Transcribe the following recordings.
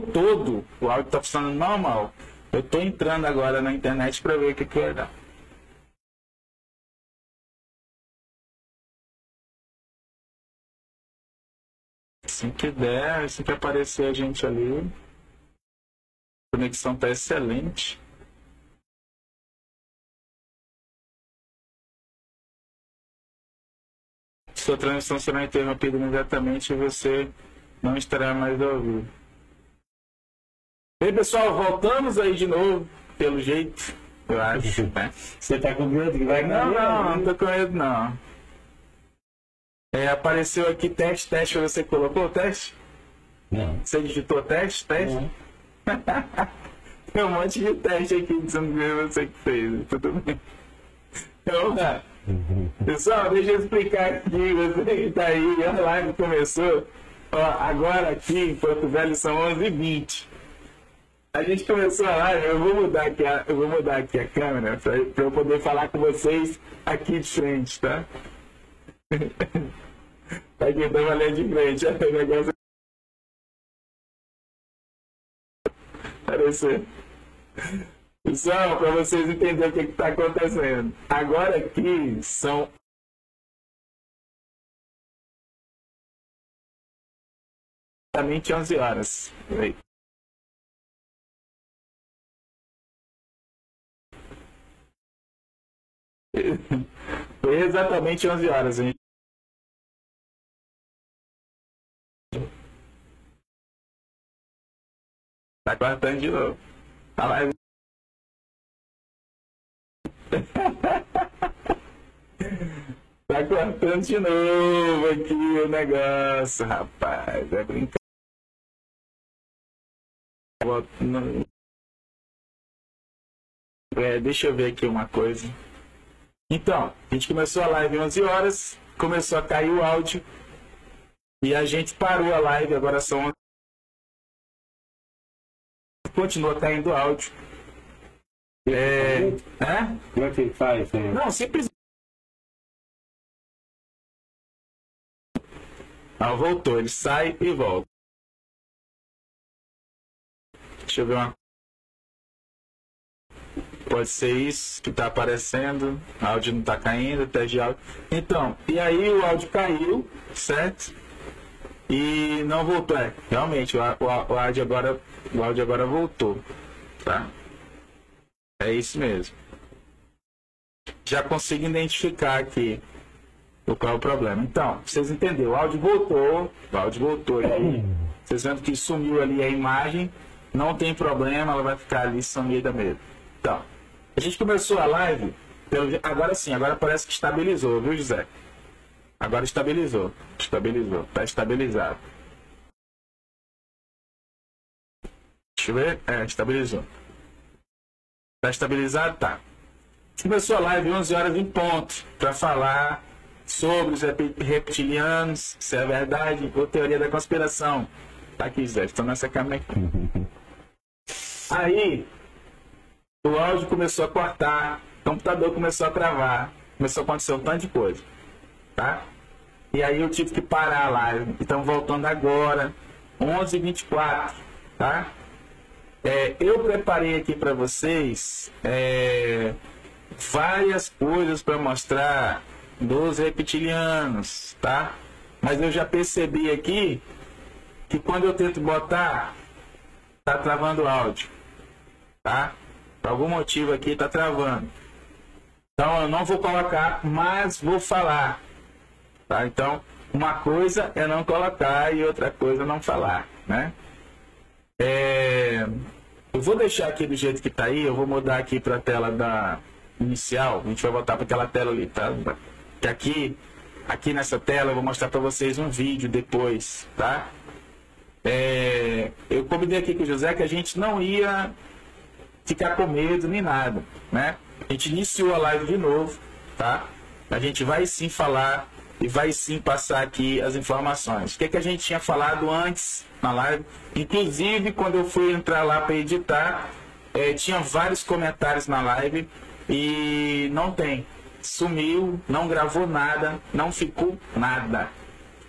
todo o áudio está funcionando normal. Eu estou entrando agora na internet para ver o que, que vai dar. Assim que der, assim que aparecer a gente ali. A conexão está excelente. Sua transmissão será interrompida imediatamente e você não estará mais ao vivo. Bem, pessoal, voltamos aí de novo, pelo jeito, eu acho. Né? Você tá com medo que vai Não, cair? não, não tô com medo, não. É, apareceu aqui teste, teste, você colocou o teste? Não. Você digitou teste, teste? Não. Tem um monte de teste aqui dizendo que você que fez, tudo bem. Então, tá. pessoal, deixa eu explicar aqui, você que tá aí, a live começou. Ó, agora aqui em Porto Velho são 11h20. A gente começou a live, eu vou mudar aqui a, eu vou mudar aqui a câmera para eu poder falar com vocês aqui de frente, tá? Tá aqui, tô valendo de frente. O negócio aparecer. Pessoal, para vocês entenderem o que está acontecendo. Agora aqui são. Exatamente 11 horas. Peraí. Foi exatamente 11 horas, gente. Tá cortando de novo. A live. tá cortando de novo aqui o negócio, rapaz. É brincadeira. É, deixa eu ver aqui uma coisa. Então, a gente começou a live 11 horas, começou a cair o áudio e a gente parou a live, agora são 11 continua caindo áudio. É, né? Como é que faz? hein? Não, simplesmente. Ah, voltou, ele sai e volta. Deixa eu ver uma. Pode ser isso que está aparecendo. Áudio não está caindo, teste de áudio. Então, e aí o áudio caiu, certo? E não voltou. É, realmente, o, o, o áudio agora, o áudio agora voltou, tá? É isso mesmo. Já consigo identificar aqui o qual é o problema. Então, vocês entenderam? O áudio voltou, o áudio voltou aí. Vocês vendo que sumiu ali a imagem, não tem problema, ela vai ficar ali sumida mesmo. Então, a gente começou a live, agora sim, agora parece que estabilizou, viu, José? Agora estabilizou, estabilizou, tá estabilizado. Deixa eu ver, é, estabilizou. Tá estabilizado? Tá. Começou a live 11 horas em ponto para falar sobre os rep- reptilianos, se é verdade ou teoria da conspiração. Tá aqui, Zé, estou nessa câmera aqui. Aí, o áudio começou a cortar, o computador começou a travar, começou a acontecer um tanto de coisa, tá? E aí eu tive que parar a live. Então, voltando agora, 11h24, tá? É, eu preparei aqui para vocês é, várias coisas para mostrar dos reptilianos, tá? Mas eu já percebi aqui que quando eu tento botar, tá travando o áudio, tá? Por algum motivo aqui tá travando. Então eu não vou colocar, mas vou falar, tá? Então uma coisa é não colocar e outra coisa é não falar, né? É, eu vou deixar aqui do jeito que tá aí, eu vou mudar aqui para a tela da inicial, a gente vai voltar para aquela tela ali, tá? Que aqui, aqui nessa tela eu vou mostrar para vocês um vídeo depois, tá? É, eu combinei aqui com o José que a gente não ia ficar com medo nem nada, né? A gente iniciou a live de novo, tá? A gente vai sim falar e vai sim passar aqui as informações. O que, que a gente tinha falado antes na live? Inclusive, quando eu fui entrar lá para editar, eh, tinha vários comentários na live e não tem. Sumiu, não gravou nada, não ficou nada.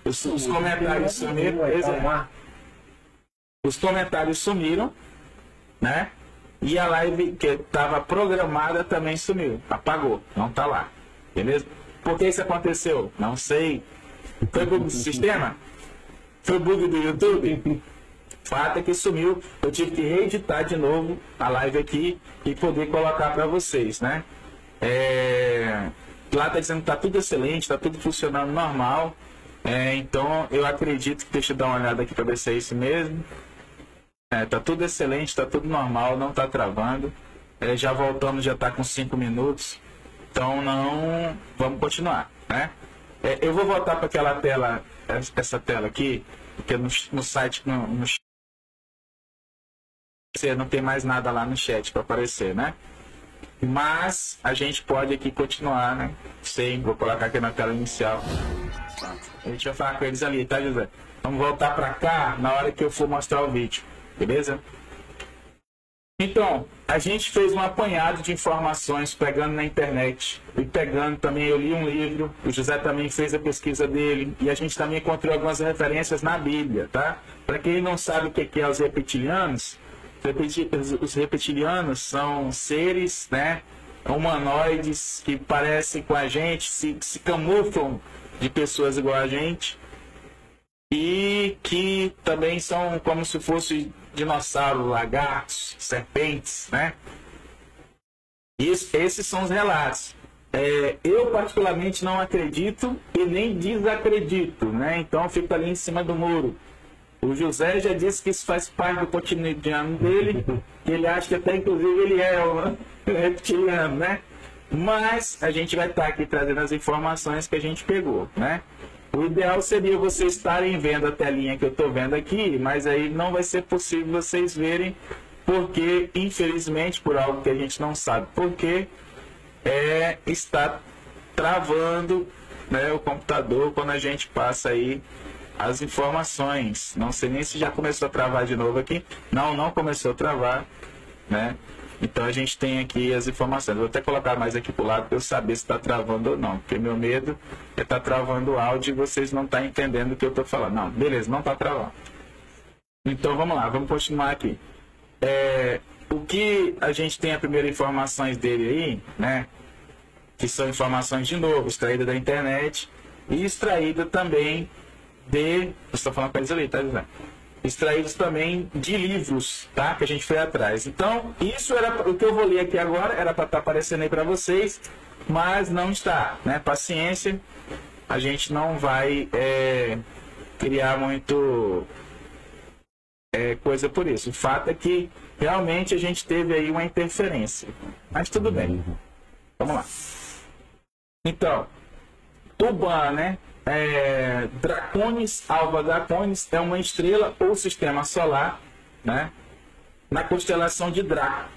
Os, os comentários sumiram. Vai Exa- calmar. os comentários sumiram, né? E a live que estava programada também sumiu, apagou, não tá lá, beleza? Por que isso aconteceu? Não sei. Foi bug do sistema? Foi bug do YouTube? Fato é que sumiu. Eu tive que reeditar de novo a live aqui e poder colocar para vocês, né? É... Lá tá dizendo que tá tudo excelente, tá tudo funcionando normal. É, então eu acredito que deixa eu dar uma olhada aqui para ver se é isso mesmo. É, tá tudo excelente, tá tudo normal, não tá travando. É, já voltamos, já tá com 5 minutos. Então não. Vamos continuar, né? É, eu vou voltar para aquela tela, essa tela aqui, porque no, no site, no, no não tem mais nada lá no chat para aparecer, né? Mas a gente pode aqui continuar, né? Sim, vou colocar aqui na tela inicial. A gente vai falar com eles ali, tá, José? Vamos voltar para cá na hora que eu for mostrar o vídeo, beleza? Então, a gente fez um apanhado de informações pegando na internet e pegando também. Eu li um livro, o José também fez a pesquisa dele e a gente também encontrou algumas referências na Bíblia, tá? Para quem não sabe o que é os reptilianos, os reptilianos são seres, né? Humanoides que parecem com a gente, se, se camuflam de pessoas igual a gente e que também são como se fossem dinossauros, lagartos, serpentes, né? Isso, esses são os relatos. É, eu particularmente não acredito e nem desacredito, né? Então fico ali em cima do muro. O José já disse que isso faz parte do cotidiano dele, que ele acha que até inclusive ele é um reptiliano, né? Mas a gente vai estar aqui trazendo as informações que a gente pegou, né? O ideal seria vocês estarem vendo a telinha que eu estou vendo aqui, mas aí não vai ser possível vocês verem, porque infelizmente por algo que a gente não sabe, porque é, está travando né, o computador quando a gente passa aí as informações. Não sei nem se já começou a travar de novo aqui. Não, não começou a travar, né? Então a gente tem aqui as informações. Vou até colocar mais aqui para o lado para eu saber se está travando ou não. Porque meu medo é estar tá travando o áudio e vocês não estão tá entendendo o que eu estou falando. Não, beleza, não está travando. Então vamos lá, vamos continuar aqui. É, o que a gente tem a primeira informações dele aí, né? Que são informações de novo, extraída da internet e extraída também de. Está falando com eles ali, tá, José? Extraídos também de livros, tá? Que a gente foi atrás. Então, isso era o que eu vou ler aqui agora, era para estar tá aparecendo aí para vocês, mas não está, né? Paciência, a gente não vai é, criar muito é, coisa por isso. O fato é que realmente a gente teve aí uma interferência. Mas tudo bem. Vamos lá. Então, Tuban, né? É, Draconis, Alva Draconis, é uma estrela ou sistema solar, né? Na constelação de Draco,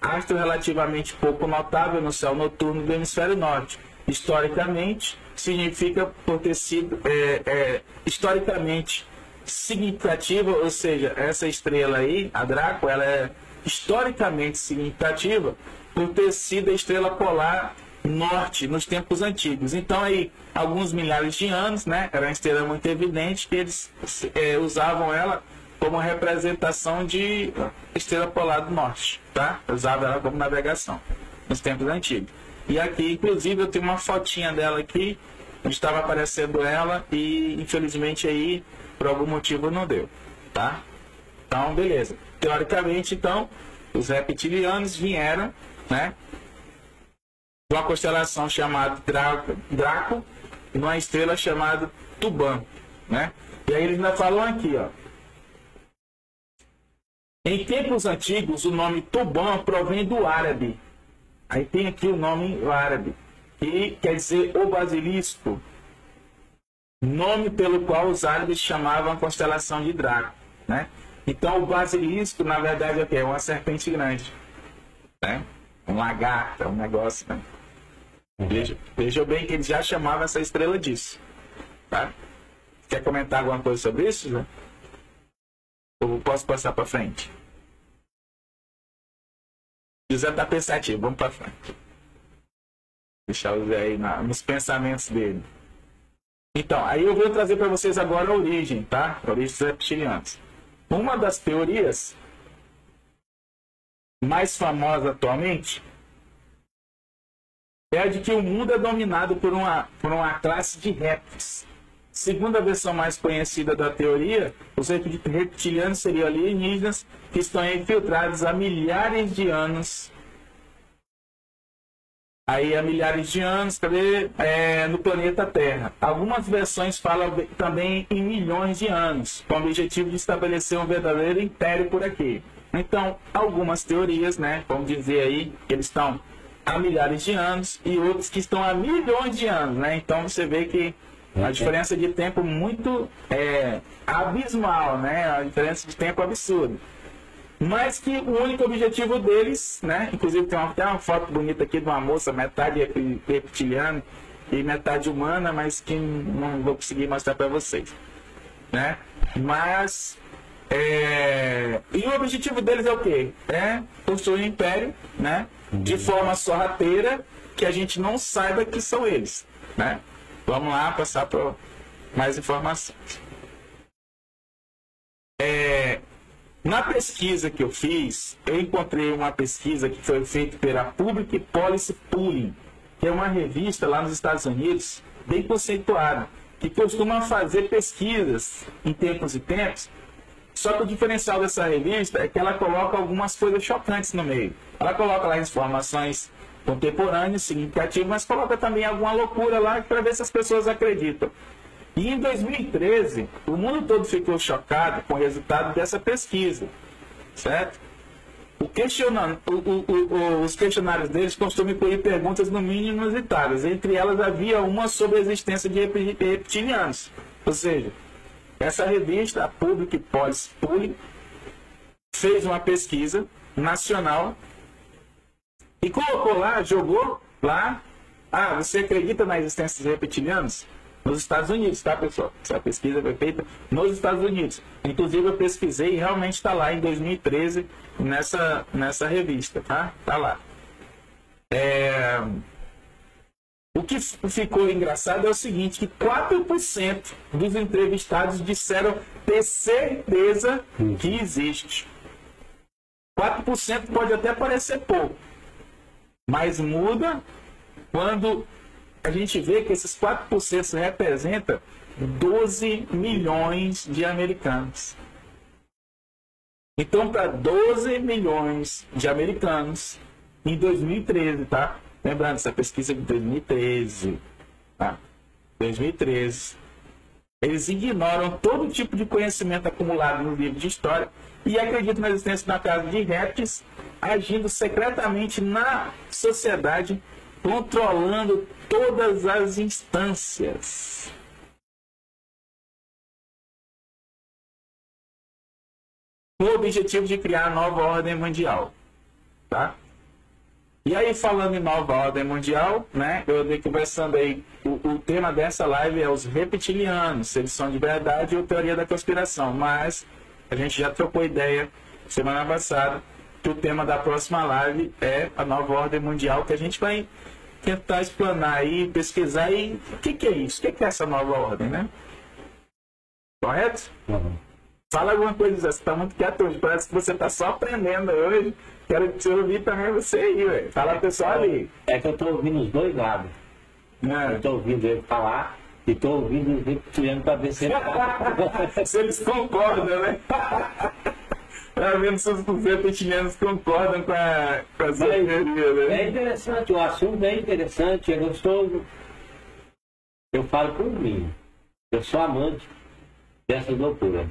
astro relativamente pouco notável no céu noturno do hemisfério norte. Historicamente, significa por ter sido é, é, historicamente significativa, ou seja, essa estrela aí, a Draco, ela é historicamente significativa por ter sido a estrela polar norte nos tempos antigos. Então aí, alguns milhares de anos, né, era uma estrela muito evidente que eles é, usavam ela como representação de estrela polar do norte, tá? Usava ela como navegação nos tempos antigos. E aqui, inclusive, eu tenho uma fotinha dela aqui, onde estava aparecendo ela e infelizmente aí por algum motivo não deu, tá? Então, beleza. Teoricamente, então, os reptilianos vieram, né, de uma constelação chamada Draco, Draco e uma estrela chamada Tuban, né? E aí eles ainda falam aqui, ó. Em tempos antigos, o nome Tuban provém do árabe. Aí tem aqui o nome árabe, que quer dizer o basilisco, nome pelo qual os árabes chamavam a constelação de Draco, né? Então o basilisco, na verdade, é, é uma serpente grande, né? Um lagarto, um negócio, né? Veja, veja bem que ele já chamava essa estrela disso. Tá? Quer comentar alguma coisa sobre isso, João? Ou posso passar para frente? José está pensativo, vamos para frente. Deixar o Zé aí na, nos pensamentos dele. Então, aí eu vou trazer para vocês agora a origem, tá? A origem dos reptilianos. uma das teorias mais famosa atualmente é a de que o mundo é dominado por uma, por uma classe de répteis. Segundo a versão mais conhecida da teoria, os reptilianos seriam alienígenas que estão infiltrados há milhares de anos. Aí há milhares de anos, cadê? É, no planeta Terra. Algumas versões falam também em milhões de anos, com o objetivo de estabelecer um verdadeiro império por aqui. Então, algumas teorias, né? Vamos dizer aí que eles estão há milhares de anos e outros que estão há milhões de anos, né? Então você vê que a diferença de tempo muito é, abismal, né? A diferença de tempo absurda. Mas que o único objetivo deles, né? Inclusive tem uma, tem uma foto bonita aqui de uma moça, metade reptiliana e metade humana, mas que não vou conseguir mostrar para vocês, né? Mas é... e o objetivo deles é o quê? É construir um império, né? De forma sorrateira que a gente não saiba que são eles, né? Vamos lá passar para mais informações. É, na pesquisa que eu fiz, eu encontrei uma pesquisa que foi feita pela Public Policy Pooling, que é uma revista lá nos Estados Unidos, bem conceituada, que costuma fazer pesquisas em tempos e tempos. Só que o diferencial dessa revista é que ela coloca algumas coisas chocantes no meio. Ela coloca lá informações contemporâneo, significativo, mas coloca também alguma loucura lá para ver se as pessoas acreditam. E em 2013, o mundo todo ficou chocado com o resultado dessa pesquisa, certo? O, o, o, os questionários deles costumam incluir perguntas no mínimo inusitadas. Entre elas havia uma sobre a existência de reptilianos. Ou seja, essa revista, a Public Policy Pooling, fez uma pesquisa nacional e colocou lá, jogou lá. Ah, você acredita na existência de reptilianos? Nos Estados Unidos, tá, pessoal? Essa pesquisa foi feita nos Estados Unidos. Inclusive, eu pesquisei e realmente está lá em 2013 nessa, nessa revista, tá? Tá lá. É... O que ficou engraçado é o seguinte, que 4% dos entrevistados disseram ter certeza que existe. 4% pode até parecer pouco, mas muda quando a gente vê que esses 4% representam 12 milhões de americanos. Então, para 12 milhões de americanos, em 2013, tá? Lembrando, essa pesquisa é de 2013, tá? 2013. Eles ignoram todo tipo de conhecimento acumulado no livro de história e acreditam na existência da casa de répteis agindo secretamente na sociedade, controlando todas as instâncias. Com o objetivo de criar a nova ordem mundial. Tá? E aí, falando em nova ordem mundial, né, eu andei conversando aí, o, o, tema dessa live é os reptilianos, se eles são de verdade ou teoria da conspiração, mas a gente já trocou ideia semana passada que o tema da próxima live é a nova ordem mundial, que a gente vai tentar explanar aí, pesquisar e o que, que é isso? O que, que é essa nova ordem, né? Correto? Uhum. Fala alguma coisa, você está muito quieto hoje, parece que você está só aprendendo hoje. Quero te ouvir também você aí, velho. Fala pessoal ali. É que eu estou ouvindo os dois lados. É. Eu estou ouvindo ele falar e estou ouvindo os reptilianos para ver se ele... se eles concordam, né? Tá vendo se os reptilianos concordam com a, com a teoria, né? É interessante, o assunto é interessante, é gostoso. Eu falo por mim. Eu sou amante dessa loucura.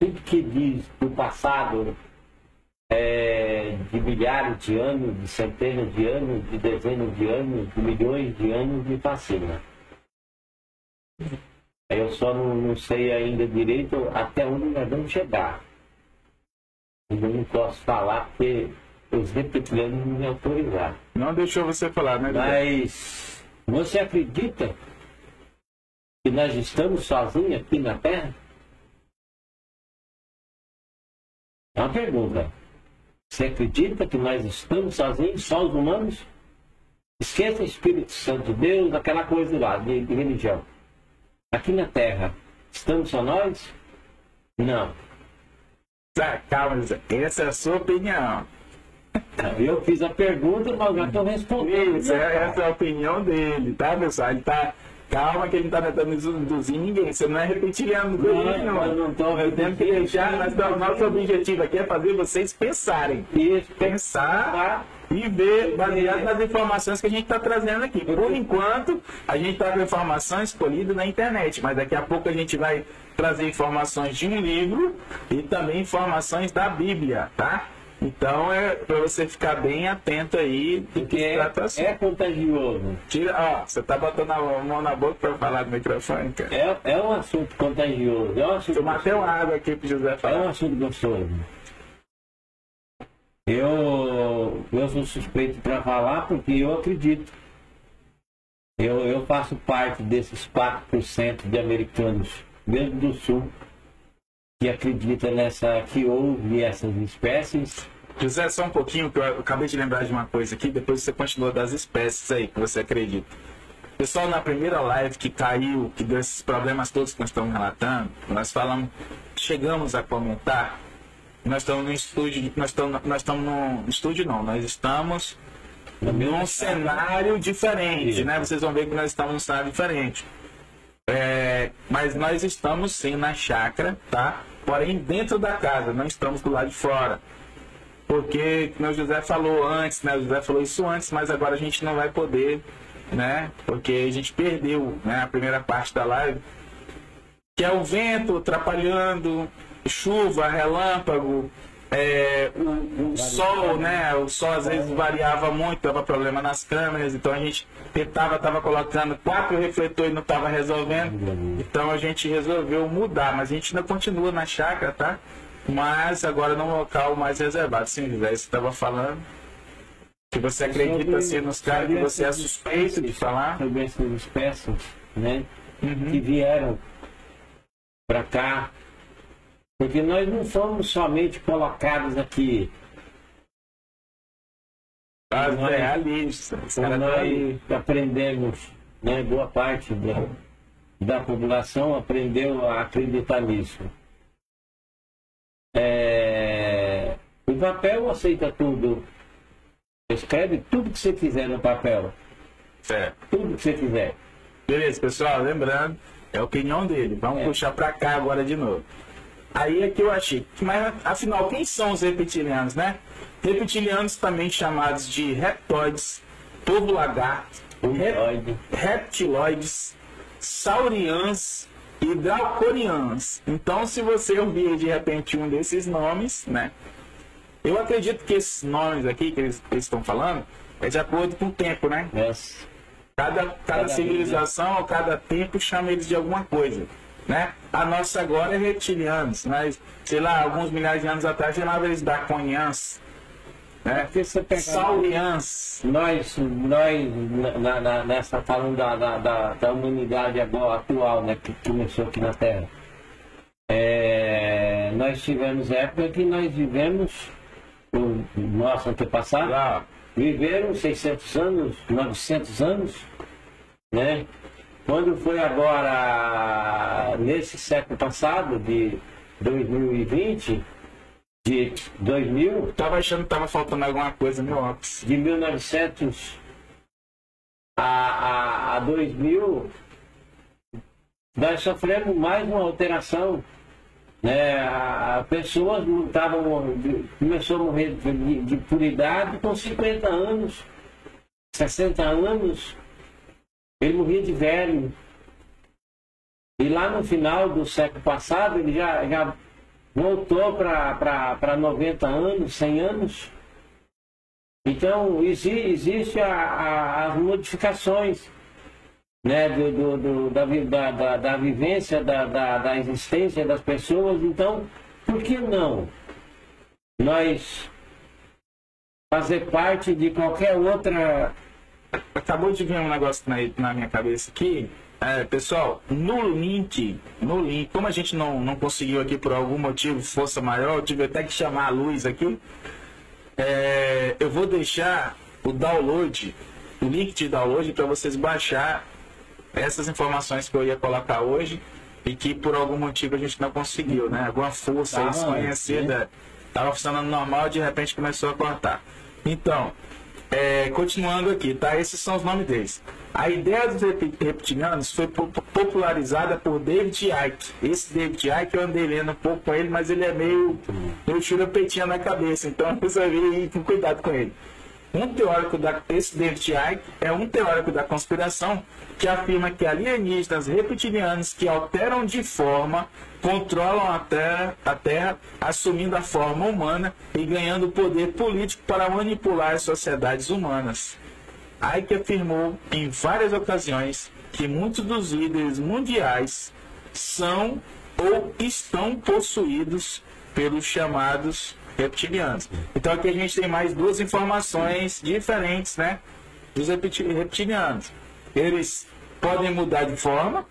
Tudo que diz do passado é, de milhares de anos, de centenas de anos, de dezenas de anos, de milhões de anos me fascina. Eu só não, não, sei ainda direito até onde nós vamos chegar. Eu não posso falar porque os reptilianos não me autorizaram. Não deixou você falar, né? Mas você acredita que nós estamos sozinhos aqui na Terra? É uma pergunta. Você acredita que nós estamos sozinhos, só os humanos? Esqueça o Espírito Santo, Deus, aquela coisa lá de, de religião aqui na Terra, estamos só nós? Não. Tá, calma. Essa é a sua opinião. Eu fiz a pergunta, mas já estou respondendo. Isso, é- essa é a opinião dele, tá, pessoal? Ele tá. Calma que ele não tá tentando induzir ninguém. Você não é reptiliano Não, ele, não. eu não tô Eu tenho que deixar. Nós, o nosso objetivo aqui é fazer vocês pensarem. Isso, Pensar e ver, baseado nas informações que a gente está trazendo aqui. Por enquanto, a gente está com informações escolhidas na internet, mas daqui a pouco a gente vai trazer informações de um livro e também informações da Bíblia, tá? Então é para você ficar bem atento aí do que porque é, trata assim. é contagioso. Tira, ó, você tá botando a mão na boca para falar no microfone, cara. É, é um assunto contagioso. É um assunto Tomar até uma água aqui pro José É um falar. assunto gostoso. Eu, eu sou suspeito para falar porque eu acredito. Eu, eu faço parte desses 4% de americanos, mesmo do sul, que acredita nessa, que houve essas espécies. José, só um pouquinho, que eu acabei de lembrar de uma coisa aqui, depois você continua das espécies aí que você acredita. Pessoal, na primeira live que caiu, que deu esses problemas todos que nós estamos relatando, nós falamos, chegamos a comentar, nós estamos no estúdio, nós estamos, nós estamos no estúdio não, nós estamos num cenário diferente, né? Vocês vão ver que nós estamos num cenário diferente. É, mas nós estamos sim na chácara, tá? Porém, dentro da casa, não estamos do lado de fora. Porque, como o José falou antes, né? O José falou isso antes, mas agora a gente não vai poder, né? Porque a gente perdeu né? a primeira parte da live, que é o vento atrapalhando, chuva, relâmpago, é, o, o sol, né? O sol às vezes variava muito, dava problema nas câmeras, então a gente tentava, tava colocando quatro refletores e não estava resolvendo. Então a gente resolveu mudar, mas a gente ainda continua na chácara, tá? Mas agora num local mais reservado. Sim, José, você estava falando que você acredita assim nos caras que você é suspeito de falar. Sobre essas espécies, né? Uhum. que vieram para cá, porque nós não fomos somente colocados aqui, As Nós- realistas. Caras tão aí. nós aprendemos, né, boa parte da, da população aprendeu a acreditar nisso. É, o papel aceita tudo. Escreve tudo que você quiser no papel. Certo. Tudo que você quiser. Beleza, pessoal, lembrando, é a opinião dele. Vamos É. puxar pra cá agora de novo. Aí é que eu achei. Mas afinal, quem são os reptilianos, né? Reptilianos também chamados de reptoides, povo lagarto, rep- Pode. reptiloides, saurians e draconians. Então, se você ouvir de repente um desses nomes, né? Eu acredito que esses nomes aqui que eles, eles estão falando é de acordo com o tempo, né? Yes. Cada, cada Cada civilização ou cada tempo chama eles de alguma coisa. Né? A nossa agora é reptilianos, mas, sei lá, alguns milhares de anos atrás chamava eles draconians, né? Porque você pega- saurians. Nós, nós na, na- nessa falando da, da, da, da humanidade agora, atual, né, que começou aqui na Terra, é, nós tivemos época que nós vivemos, o nosso antepassado, Lá, viveram 600 anos, 900 anos, né? Quando foi agora, nesse século passado, de 2020, de 2000, eu tava achando que tava faltando alguma coisa no óculos. de 1900 a, a, a 2000, nós sofremos mais uma alteração. Né? A, pessoas estavam, começou a morrer de, de por idade com 50 anos, 60 anos, ele morria de velho. E lá no final do século passado, ele já, já voltou para 90 anos, 100 anos. Então, exi- existe a- a- as modificações né, do, do- do- da, da, da- da vivência, da, da, da existência das pessoas. Então, por que não nós fazer parte de qualquer outra. Acabou de vir um negócio na, na minha cabeça aqui. É, pessoal, no link, no link, como a gente não, não conseguiu aqui por algum motivo, força maior, eu tive até que chamar a luz aqui. É, eu vou deixar o download, o link de download para vocês baixar essas informações que eu ia colocar hoje e que por algum motivo a gente não conseguiu, né? Alguma força Tava desconhecida estava funcionando normal de repente começou a cortar. Então, é, continuando aqui, tá? Esses são os nomes deles. A ideia dos rep- reptilianos foi po- popularizada por David Icke. Esse David Icke eu andei lendo um pouco com ele, mas ele é meio, meio churupeitinha na cabeça, então eu resolvi ir com cuidado com ele. Um teórico da esse David Icke é um teórico da conspiração que afirma que alienígenas reptilianos que alteram de forma controlam a terra, a terra, assumindo a forma humana e ganhando poder político para manipular as sociedades humanas. Icke afirmou em várias ocasiões que muitos dos líderes mundiais são ou estão possuídos pelos chamados reptilianos. Então aqui a gente tem mais duas informações diferentes, né, dos repti- reptilianos. Eles podem mudar de forma,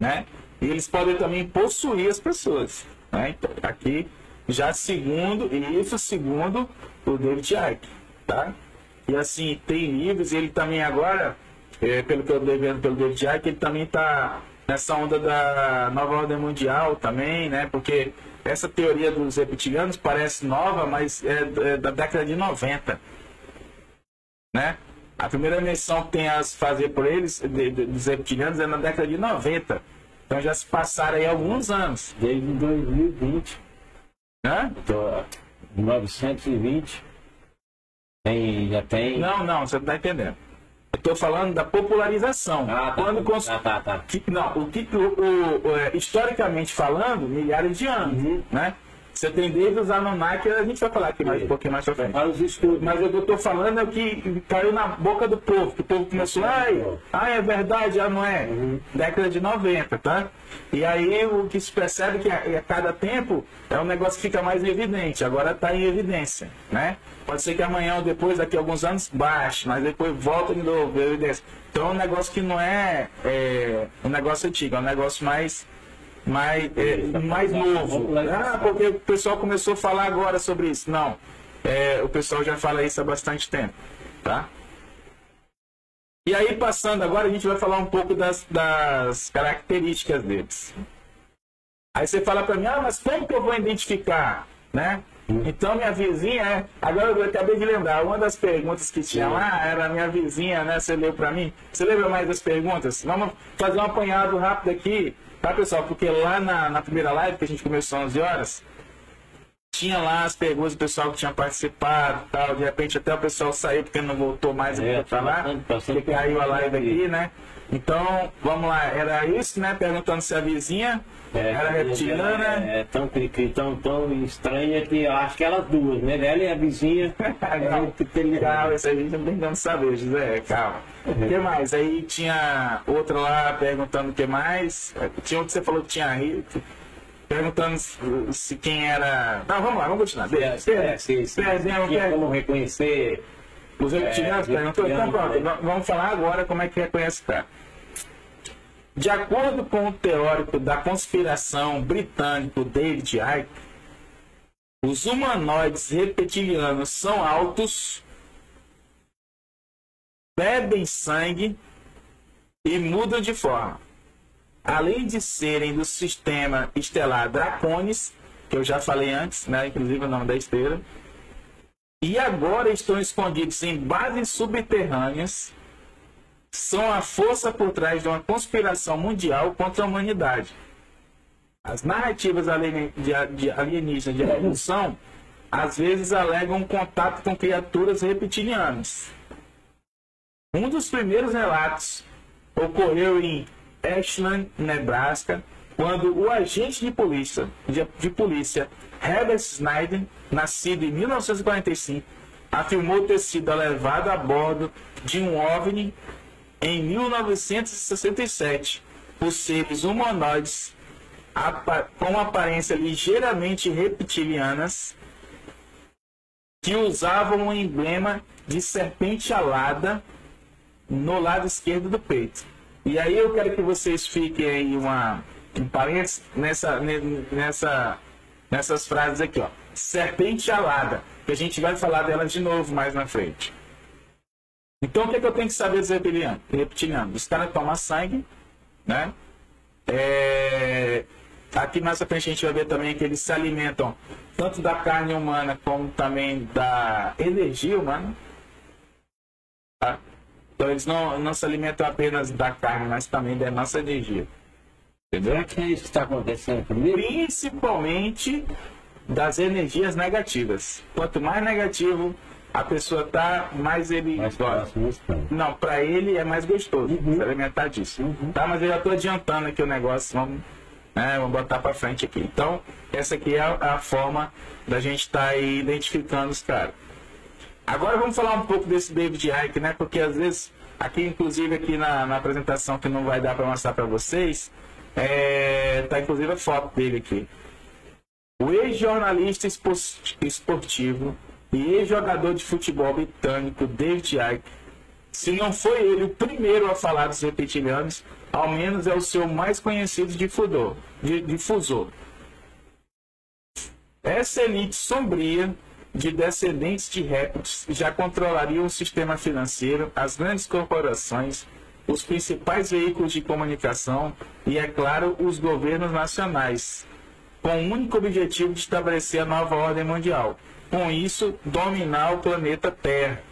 né, e eles podem também possuir as pessoas. Né? Então, aqui já segundo e isso segundo o David Icke, tá? E assim tem livros. Ele também agora, é, pelo que eu estou vendo pelo David Icke, ele também está nessa onda da nova ordem mundial também, né? Porque essa teoria dos reptilianos parece nova, mas é, é da década de 90, né? A primeira menção que tem a fazer por eles, de- de- dos reptilianos, é na década de 90. Então já se passaram aí alguns anos, Desde 2020. né? Tô, 920. Tem, já tem. Não, não, você não está entendendo. Eu estou falando da popularização. Ah, tá. Quando cons- Ah, tá, tá. que- não, o que o, o- o, é, historicamente falando, milhares de anos, Uhum. né? Você tem desde os Anunnaki, a gente vai falar aqui mais um pouquinho mais pra frente. Os estudos. Mas o que eu tô falando é o que caiu na boca do povo, que o povo começou, ai, ah, é verdade, já não é. Década de 90, tá? E aí o que se percebe que a, a cada tempo é um negócio que fica mais evidente, agora está em evidência, né? Pode ser que amanhã ou depois, daqui a alguns anos, baixe, mas depois volta de novo, a evidência. Então é um negócio que não é, é um negócio antigo, é um negócio mais mais, é, mais novo. Ah, porque o pessoal começou a falar agora sobre isso. Não. É, o pessoal já fala isso há bastante tempo. Tá? E aí, passando agora, a gente vai falar um pouco das, das características deles. Aí você fala para mim, ah, mas como que eu vou identificar? Né? Então, minha vizinha, agora eu acabei de lembrar, uma das perguntas que tinha lá era minha vizinha, né? Você leu para mim? Você lembra mais das perguntas? Vamos fazer um apanhado rápido aqui, tá, pessoal? Porque lá na, na primeira live, que a gente começou às 11 horas, tinha lá as perguntas do pessoal que tinha participado e tal. De repente até o pessoal saiu porque não voltou mais É, pra falar. bastante- bastante Porque caiu a live aqui, né? Então, vamos lá, era isso, né? Perguntando se a vizinha era reptiliana. É, é tão, tão, tão estranha que eu acho que elas duas, né? Ela e a vizinha. é Não, reptiliana. calma, isso a gente não tem como saber, José, calma. O que mais? Aí tinha outra lá perguntando o que mais. Tinha um que você falou que tinha rico. Perguntando se, se quem era. Não, vamos lá, vamos continuar. Perdemos, perdemos. como reconhecer. Os reptilianos É, perguntou. Então pronto, né? vamos falar agora como é que reconhece o cara. De acordo com o teórico da conspiração britânico David Icke, os humanoides reptilianos são altos, bebem sangue e mudam de forma. Além de serem do sistema estelar Draconis, que eu já falei antes, né? inclusive o nome da esteira, e agora estão escondidos em bases subterrâneas, são a força por trás de uma conspiração mundial contra a humanidade. As narrativas alienígenas de evolução às vezes alegam contato com criaturas reptilianas. Um dos primeiros relatos ocorreu em Ashland, Nebraska, quando o agente de polícia, de, de polícia Herbert Snyder, nascido em 1945, afirmou ter sido levado a bordo de um OVNI em 1967 por seres humanoides com aparência ligeiramente reptilianas que usavam um emblema de serpente alada no lado esquerdo do peito. E aí eu quero que vocês fiquem aí uma, um parênteses nessa, ne- nessa, nessas frases aqui, ó. Serpente alada, que a gente vai falar dela de novo mais na frente. Então o que, é que eu tenho que saber dos reptilianos? reptilianos? Os caras tomam sangue, né? É, aqui mais à frente a gente vai ver também que eles se alimentam tanto da carne humana como também da energia humana. Tá? Então eles não, não se alimentam apenas da carne, mas também da nossa energia. Entendeu? Será que é isso que está acontecendo comigo? Principalmente das energias negativas. Quanto mais negativo a pessoa tá, mais ele Mais gosta. Não, pra ele é mais gostoso Uhum. se alimentar disso. Uhum. Tá, mas eu já tô adiantando aqui o negócio, vamos, né, vamos botar pra frente aqui. Então, essa aqui é a, a forma da gente estar aí identificando os caras. Agora vamos falar um pouco desse David Icke, né? Porque às vezes, aqui inclusive aqui na, na apresentação que não vai dar para mostrar para vocês, é, tá inclusive a foto dele aqui. O ex-jornalista esportivo e ex-jogador de futebol britânico David Icke, se não foi ele o primeiro a falar dos reptilianos, ao menos é o seu mais conhecido difusor. Essa elite sombria de descendentes de répteis já controlaria o sistema financeiro, as grandes corporações, os principais veículos de comunicação e, é claro, os governos nacionais, com o único objetivo de estabelecer a nova ordem mundial. Com isso, dominar o planeta Terra.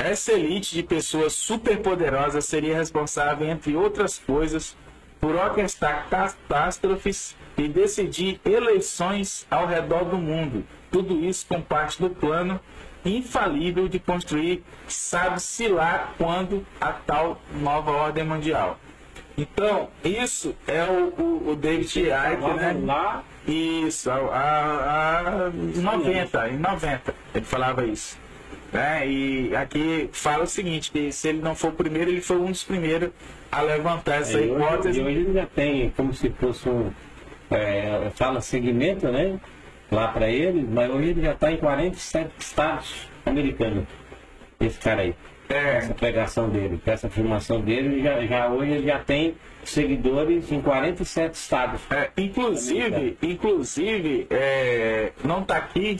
Essa elite de pessoas superpoderosas seria responsável, entre outras coisas, por orquestrar catástrofes e decidir eleições ao redor do mundo. Tudo isso com parte do plano infalível de construir, sabe-se lá quando, a tal nova ordem mundial. Então, isso é o, o, o David Icke, né? Lá. Isso, a, a, a 90, em 90 ele falava isso. Né? E aqui fala o seguinte, que se ele não for o primeiro, ele foi um dos primeiros a levantar essa É, hoje, hipótese. hoje ele já tem como se fosse um. É, fala segmento, né? Lá para ele, mas hoje ele já está em 47 estados americanos. Esse cara aí. É, Essa pregação dele, essa afirmação dele, já, já hoje ele já tem seguidores em 47 estados. é, inclusive, inclusive é, não está aqui,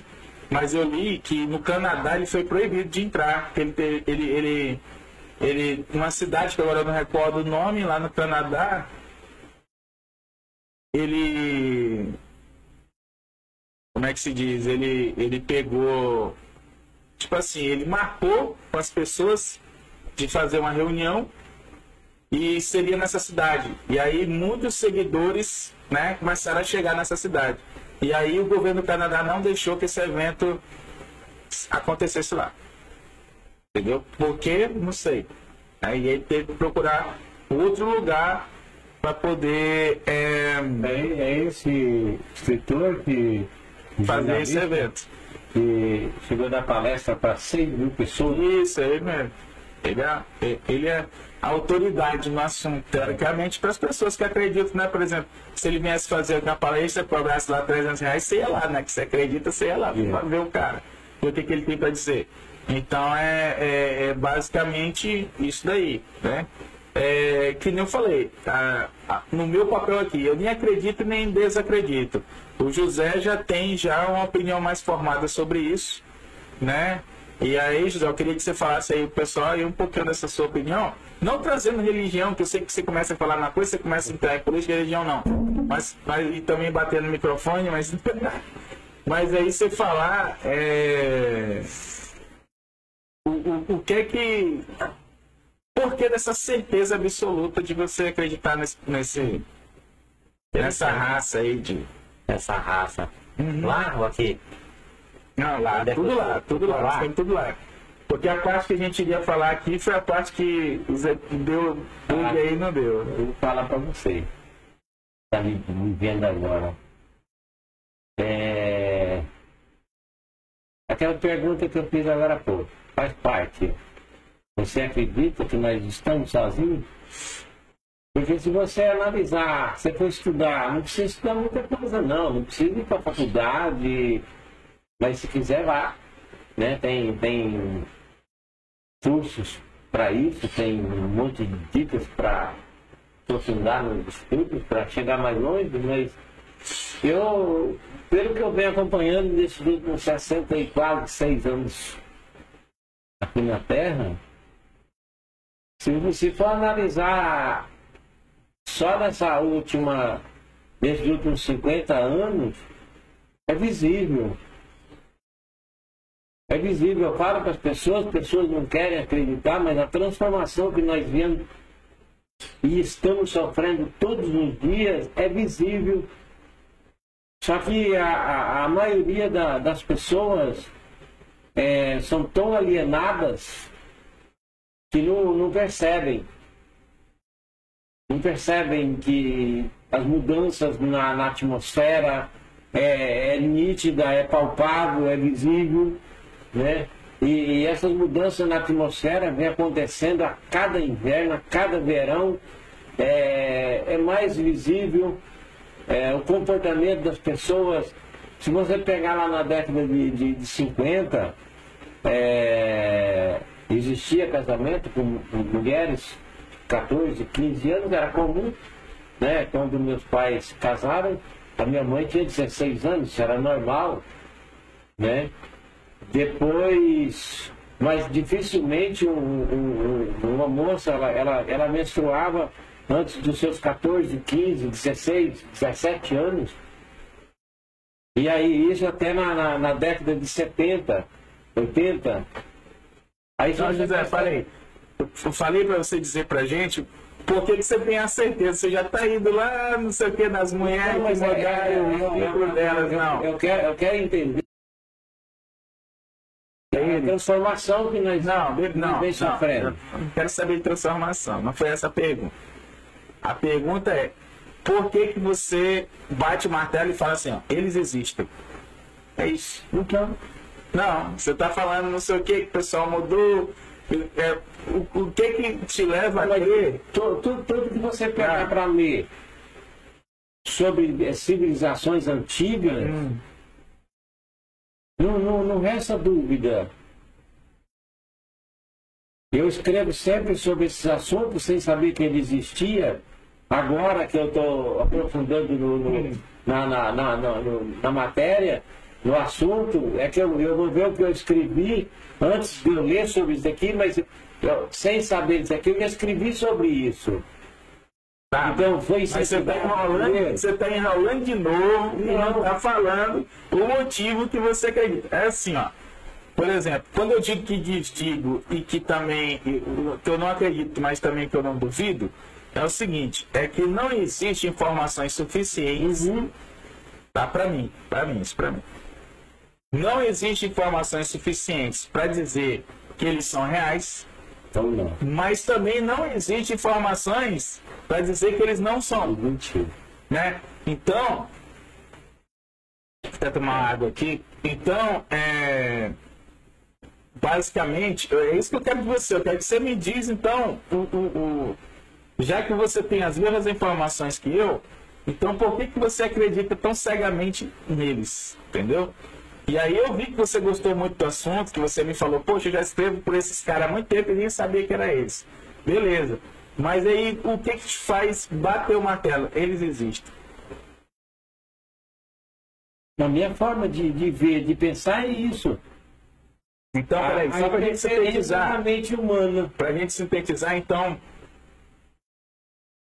mas eu li que no Canadá ele foi proibido de entrar. porque Ele, ele, ele, ele, uma cidade que agora eu não recordo o nome, lá no Canadá, ele como é que se diz? Ele, ele pegou, tipo assim, ele marcou com as pessoas de fazer uma reunião e seria nessa cidade. E aí muitos seguidores, né, começaram a chegar nessa cidade. E aí o governo do Canadá não deixou que esse evento acontecesse lá. Entendeu? Por quê? Não sei. Aí ele teve que procurar outro lugar para poder é, É, é esse escritor que. fazer esse evento. Que chegou a dar palestra para 6 mil pessoas. Isso, é ele mesmo. Ele é, ele é autoridade no assunto, teoricamente, para as pessoas que acreditam, né? Por exemplo, se ele viesse fazer uma palestra, cobrasse lá 300 reais, você ia lá, né? Que você acredita, você ia lá É. para ver o cara, o que, que ele tem para dizer. Então, é, é- é basicamente isso daí, né? É, que nem eu falei, a- a- no meu papel aqui, eu nem acredito nem desacredito. O José já tem já uma opinião mais formada sobre isso, né? E aí, José, eu queria que você falasse aí, pessoal, aí um pouquinho dessa sua opinião. Não trazendo religião, que eu sei que você começa a falar na coisa, você começa a entrar em política, religião não. Mas, mas e também bater no microfone, mas. mas aí você falar. É... O, o, o que é que. Por que dessa certeza absoluta de você acreditar nesse, nesse, nessa raça aí de. Essa raça. Uhum. Lá ou aqui? Não, lá, tudo lá, tudo lá, temos tudo lá. Porque a parte que a gente iria falar aqui foi a parte que o Zé deu bug Ah. aí não deu. Eu vou falar para você. Me, me vendo agora. É... Aquela pergunta que eu fiz agora há pouco. Faz parte. Você acredita que nós estamos sozinhos? Porque se você analisar, se for estudar, não precisa estudar muita coisa não, não precisa ir para faculdade, mas se quiser vá. Né? Tem, tem cursos para isso, tem um monte de dicas para aprofundar nos estudos, para chegar mais longe, mas eu, pelo que eu venho acompanhando nesses últimos 64, 6 anos aqui na Terra, Se, se for analisar só nessa última, nesses últimos 50 anos, é visível. É visível, eu falo para as pessoas, as pessoas não querem acreditar, mas a transformação que nós vemos e estamos sofrendo todos os dias é visível. Só que a, a, a maioria da, das pessoas é, são tão alienadas que não, não percebem. Não percebem que as mudanças na, na atmosfera é, é nítida, é palpável, é visível né? E, e, essas mudanças na atmosfera vem acontecendo a cada inverno, a cada verão, é, é mais visível é, o comportamento das pessoas. Se você pegar lá na década de, de, de 50, é, existia casamento com, com mulheres, 14, 15 anos, era comum, né? Quando meus pais casaram, a minha mãe tinha 16 anos, era normal, né? Depois, mas dificilmente um, um, uma moça, ela, ela, ela menstruava antes dos seus 14, 15, 16, 17 anos. E aí isso até na, na, na década de 70, 80. Aí Não, José, falei. Eu falei para você dizer pra gente por que, que você tem a certeza? Você já está indo lá, não sei o que, nas mulheres, não, mas é, é, eu, eu, eu, delas, não. Eu quero, eu quero entender a transformação que nós não, não, vem sofrendo. Não, não quero saber de transformação, não foi essa a pergunta. A pergunta é, por que, que você bate o martelo e fala assim, ó, eles existem? É isso. Então, não, você está falando não sei o que, que o pessoal mudou. É, o, o, que que te leva a ler? Tudo, tudo que você pegar ah. para ler sobre civilizações antigas, hum. não, não, não resta dúvida eu escrevo sempre sobre esses assuntos sem saber que ele existia. Agora que eu estou aprofundando no, no, na, na, na, no, na, matéria, no assunto, é que eu, eu vou ver o que eu escrevi antes de eu ler sobre isso aqui, mas eu, sem saber isso aqui, eu já escrevi sobre isso. Tá, então foi isso. Você está enrolando, você tá enrolando de novo e não está falando o motivo que você acredita. É assim, ó. Por exemplo, quando eu digo que digo e que também, que eu não acredito, mas também que eu não duvido, é o seguinte, é que não existe informações suficientes, uhum. tá para mim, para mim, isso para mim. Não existe informações suficientes para dizer que eles são reais, então, não. mas também não existe informações para dizer que eles não são. Mentira. Né? Então, vou até tomar água aqui. Então, é basicamente, é isso que eu quero de você. Eu quero que você me diz, então, o, o, o, já que você tem as mesmas informações que eu, então por que, que você acredita tão cegamente neles? Entendeu? E aí eu vi que você gostou muito do assunto, que você me falou, poxa, eu já escrevo por esses caras há muito tempo e nem sabia que era eles. Beleza. Mas aí o que, que te faz bater o martelo? Eles existem. Na minha forma de, de ver, de pensar é isso. Então, peraí, só para a gente sintetizar. humana. Para a gente sintetizar, então,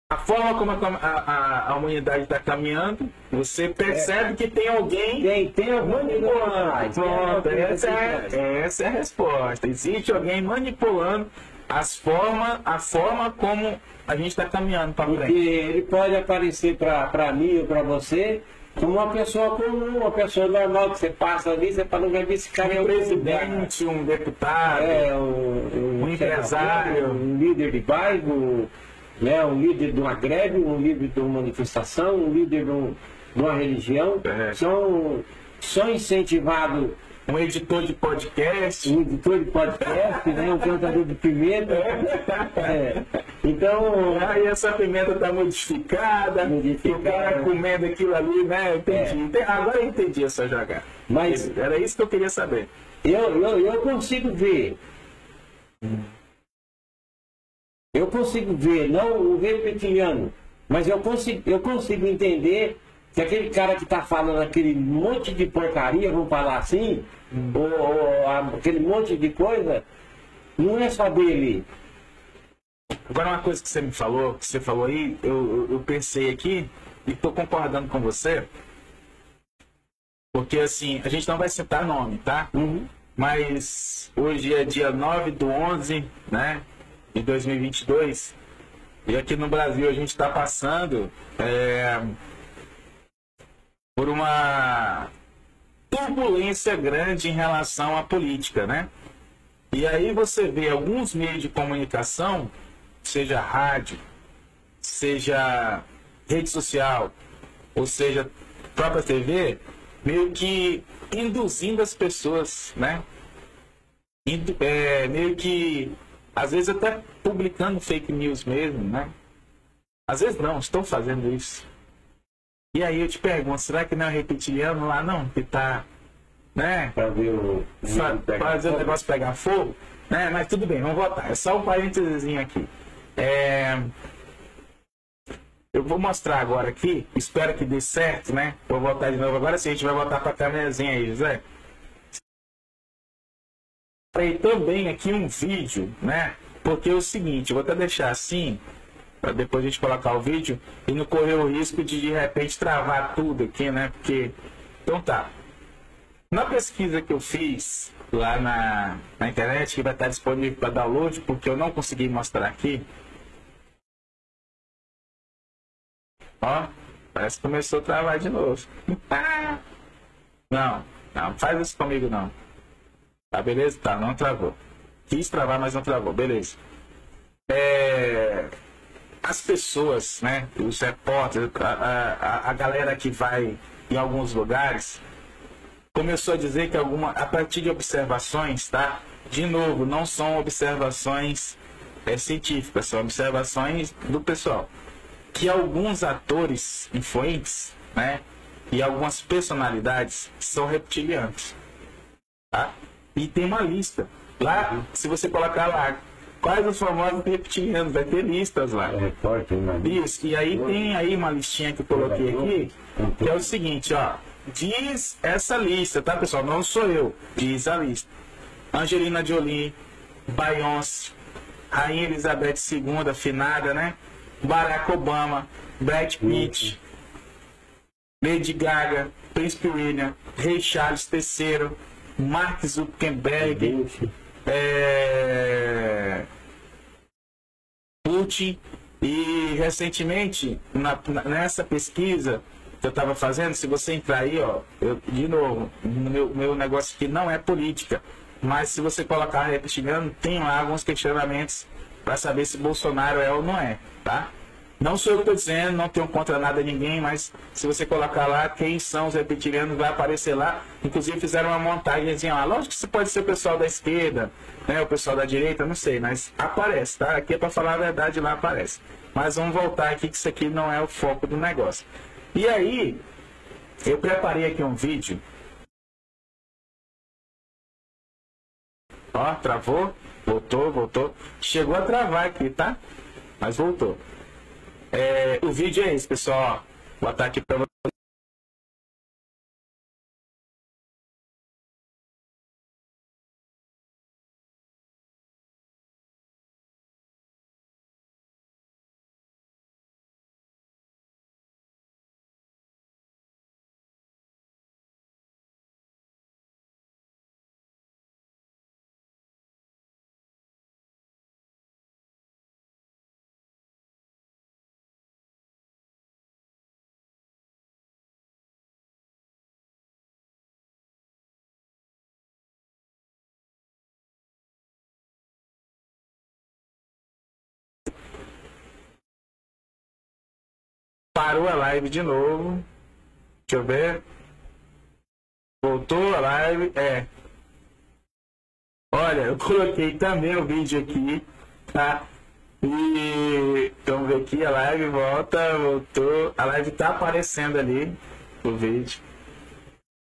a forma como a, a, a humanidade está caminhando, você percebe é. que tem alguém tem, tem manipulando. Pronto, essa é, essa é a resposta. Existe alguém manipulando as forma, a forma como a gente está caminhando para frente. Ele pode aparecer para mim ou para você como uma pessoa comum, uma pessoa normal que você passa ali, você fala, não vai ver esse cara é um presidente, um deputado, é, um, um, um empresário, um líder de bairro, né, um líder de uma greve, um líder de uma manifestação, um líder de, um, de uma religião, é. são, são incentivados um editor de podcast. Um editor de podcast, né? um plantador de pimenta. É. Então. Aí essa pimenta está modificada, modificada. O cara comendo aquilo ali, né? Eu entendi. É. Agora eu entendi essa jogada. Mas era isso que eu queria saber. Eu, eu, eu consigo ver. Eu consigo ver, não o reptiliano, mas eu consigo, eu consigo entender que aquele cara que está falando aquele monte de porcaria, vamos falar assim, hum. ou, ou, aquele monte de coisa, não é só dele. Agora, uma coisa que você me falou, que você falou aí, eu, eu, eu pensei aqui e estou concordando com você. Porque, assim, a gente não vai citar nome, tá? Uhum. Mas hoje é dia 9 do 11, né? De 2022. E aqui no Brasil a gente está passando é, por uma turbulência grande em relação à política, né? E aí você vê alguns meios de comunicação, seja rádio, seja rede social, ou seja, própria TV, meio que induzindo as pessoas, né? É, meio que, às vezes até publicando fake news mesmo, né? Às vezes não, estão fazendo isso. E aí eu te pergunto, será que não é reptiliano lá não, que tá, né? Fazer o. Fa fazer o negócio pegar fogo, né? Mas tudo bem, vamos voltar. É só um parênteses aqui. É... Eu vou mostrar agora aqui, espero que dê certo, né? Vou voltar de novo agora sim, a gente vai voltar para a câmerazinha aí, José. E também aqui um vídeo, né? Porque é o seguinte, vou até deixar assim, para depois a gente colocar o vídeo e não correr o risco de de repente travar tudo aqui, né? Porque. Então tá. Na pesquisa que eu fiz lá na, na internet, que vai estar disponível para download, porque eu não consegui mostrar aqui, Ó, parece que começou a travar de novo. não, não, faz isso comigo não. Tá, beleza? Tá, não travou. Quis travar, mas não travou, beleza. É, as pessoas, né, os repórteres, a, a, a galera que vai em alguns lugares, começou a dizer que alguma, a partir de observações, tá? De novo, não são observações é, científicas, são observações do pessoal que alguns atores influentes, né, e algumas personalidades são reptilianos, tá? E tem uma lista. Lá, se você colocar lá, quais os famosos reptilianos, vai ter listas lá. É, Isso, e aí tem aí uma listinha que eu coloquei aqui, que é o seguinte, ó. Diz essa lista, tá, pessoal? Não sou eu, diz a lista. Angelina Jolie, Beyoncé, Rainha Elizabeth II, finada, né? Barack Obama, Brad Pitt, Lady Gaga, Príncipe William, Rei Charles III, Mark Zuckerberg, é... Putin e recentemente na, nessa pesquisa que eu estava fazendo, se você entrar aí, ó, eu, de novo, meu, meu negócio aqui não é política, mas se você colocar repetindo, tem lá alguns questionamentos para saber se Bolsonaro é ou não é, tá? Não sou eu que estou dizendo, não tenho contra nada ninguém, mas se você colocar lá quem são os reptilianos, vai aparecer lá. Inclusive fizeram uma montagemzinha lá. Lógico que você pode ser o pessoal da esquerda, né, o pessoal da direita, não sei, mas aparece, tá? Aqui é para falar a verdade, lá aparece. Mas vamos voltar aqui que isso aqui não é o foco do negócio. E aí, eu preparei aqui um vídeo. Ó, travou. Voltou, voltou. Chegou a travar aqui, tá? Mas voltou. É, o vídeo é esse, pessoal. Vou botar aqui para Parou a live de novo. Deixa eu ver. Voltou a live. É. Olha, eu coloquei também o vídeo aqui, tá? E vamos ver aqui, a live volta, voltou. A live tá aparecendo ali, o vídeo.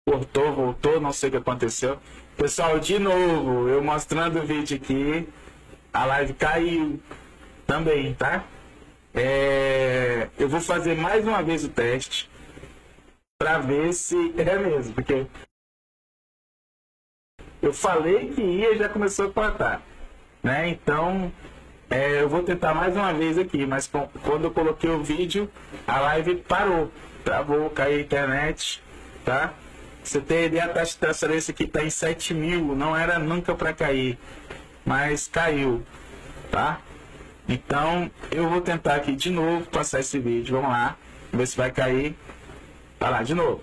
Cortou, voltou, não sei o que aconteceu. Pessoal, de novo, eu mostrando o vídeo aqui, a live caiu também, tá? É, eu vou fazer mais uma vez o teste para ver se é mesmo, porque eu falei que ia e já começou a cortar, né? Então é, eu vou tentar mais uma vez aqui, mas quando eu coloquei o vídeo, a live parou. Travou, caiu a internet, tá? Você tem ideia, a taxa de transferência aqui tá em 7 mil, não era nunca para cair, mas caiu, tá? Então, eu vou tentar aqui de novo passar esse vídeo, vamos lá, ver se vai cair. Tá lá, de novo.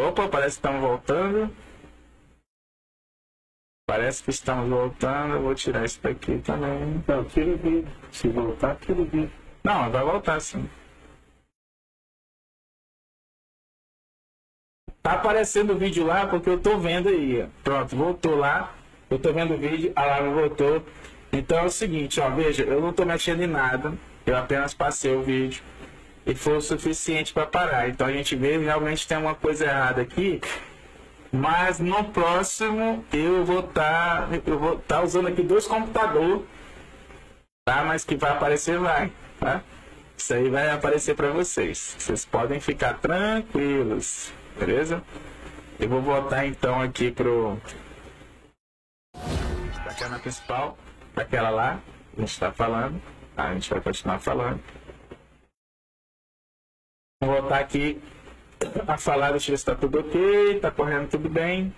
Opa, parece que estamos voltando. Parece que estamos voltando. Eu vou tirar isso daqui também. Então, tira o vídeo. Se voltar, tira o vídeo. Não, vai voltar sim. Tá aparecendo o vídeo lá porque eu tô vendo aí. Pronto, voltou lá. Eu tô vendo o vídeo, a live voltou. Então é o seguinte, ó, veja, eu não tô mexendo em nada. Eu apenas passei o vídeo. E foi o suficiente para parar. Então a gente vê realmente tem uma coisa errada aqui. Mas no próximo eu vou estar eu vou estar usando aqui dois computadores tá? Mas que vai aparecer vai, tá? Isso aí vai aparecer para vocês. Vocês podem ficar tranquilos, beleza? Eu vou voltar então aqui pro da câmera principal, daquela lá, a gente está falando, tá? a gente vai continuar falando. Voltar aqui a falar, deixa eu ver se tá tudo ok, tá correndo tudo bem.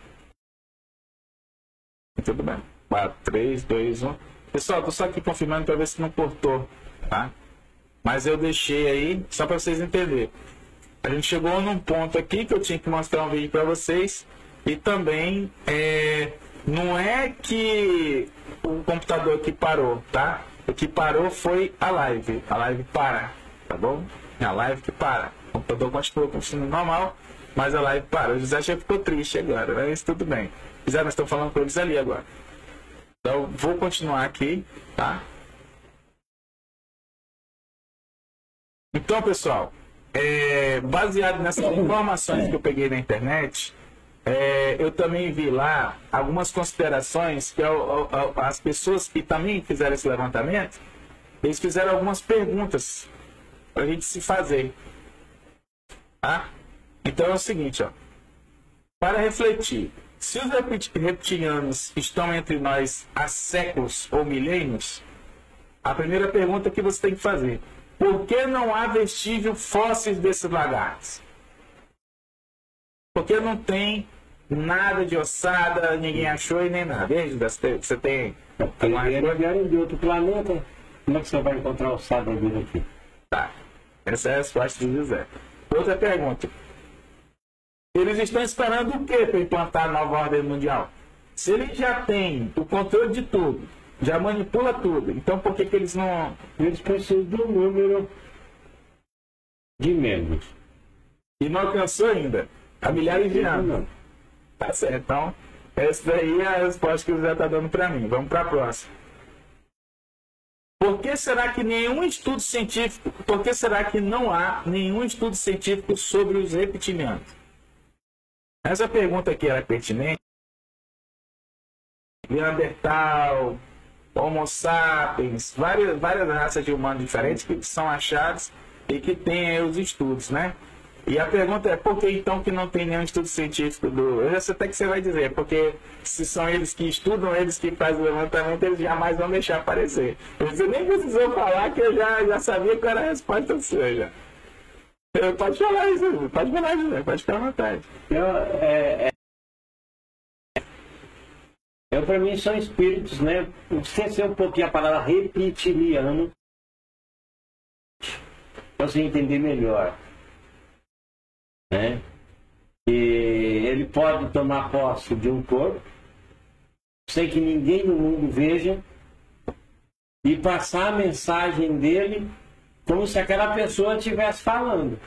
Tudo bem. 4, 3, 2, 1. Pessoal, tô só aqui confirmando para ver se não cortou, tá? Mas eu deixei aí só para vocês entenderem. A gente chegou num ponto aqui que eu tinha que mostrar um vídeo para vocês e também é, não é que o computador aqui parou, tá? O que parou foi a live. A live para, tá bom? A live que para. O computador continua funcionando normal, mas a live para. O José já ficou triste agora, mas tudo bem. José, nós estamos falando com eles ali agora. Então, vou continuar aqui, tá? Então, pessoal, é, baseado nessas informações que eu peguei na internet, é, eu também vi lá algumas considerações que ao- ao- as pessoas que também fizeram esse levantamento, eles fizeram algumas perguntas para a gente se fazer. Tá? Então é o seguinte, ó. Para refletir, se os repti- reptilianos estão entre nós há séculos ou milênios, a primeira pergunta que você tem que fazer: por que não há vestígio fósseis desses lagartos? Porque não tem nada de ossada, ninguém achou e nem nada. Veja, você tem. Eles vieram de outro planeta. Como é que você vai encontrar o sábado dele aqui? Tá. Essa é a resposta de José. Outra pergunta. Eles estão esperando o que para implantar a nova ordem mundial? Se eles já têm o controle de tudo, já manipula tudo, então por que, que eles não. Eles precisam do número de membros. E não alcançou ainda? Há milhares de anos. Tá certo. Então, essa daí é a resposta que o José está dando para mim. Vamos para a próxima. Por que será que nenhum estudo científico, por que será que não há nenhum estudo científico sobre os reptilianos? Essa pergunta aqui era pertinente. Neandertal, Homo sapiens, várias, várias raças de humanos diferentes que são achadas e que têm os estudos, né? E a pergunta é, por que então que não tem nenhum estudo científico do... Eu já sei até que você vai dizer, porque se são eles que estudam, eles que fazem o levantamento, eles jamais vão deixar aparecer. Você nem precisou falar que eu já, já sabia qual era a resposta. Eh, Pode falar isso, pode falar, José, pode ficar à vontade. Eu, é, é, eu, para mim, são espíritos, né? Esquecer um pouquinho a palavra reptiliano, para você entender melhor. Né? E ele pode tomar posse de um corpo, sem que ninguém no mundo veja, e passar a mensagem dele como se aquela pessoa estivesse falando.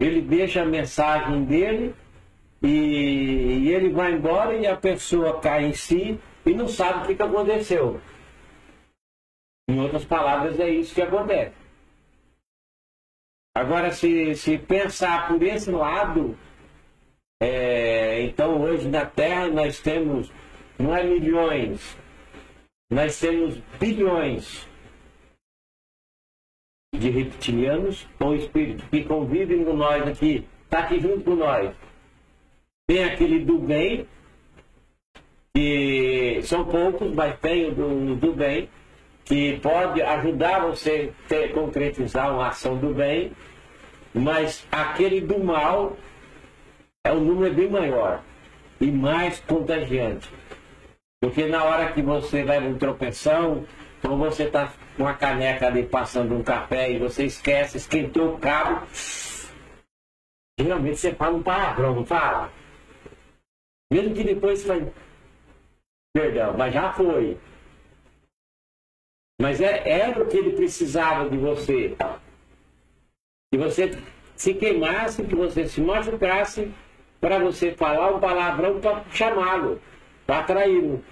Ele deixa a mensagem dele e, ele vai embora e a pessoa cai em si e não sabe o que, que aconteceu. Em outras palavras, é isso que acontece. Agora, se, se pensar por esse lado, é, então hoje na Terra nós temos, não é milhões, nós temos bilhões de reptilianos ou espíritos que convivem com nós aqui, está aqui junto com nós. Tem aquele do bem, que são poucos, mas tem o do, do bem, que pode ajudar você a concretizar uma ação do bem, mas aquele do mal é um número bem maior e mais contagiante. Porque na hora que você vai um tropeção, ou você está com a caneca ali passando um café e você esquece, esquentou o cabo, geralmente você fala um palavrão, não fala? Mesmo que depois você vai. Perdão, mas já foi. Mas é, era o que ele precisava de você. Que você se queimasse, que você se machucasse para você falar um palavrão para chamá-lo, para atraí-lo.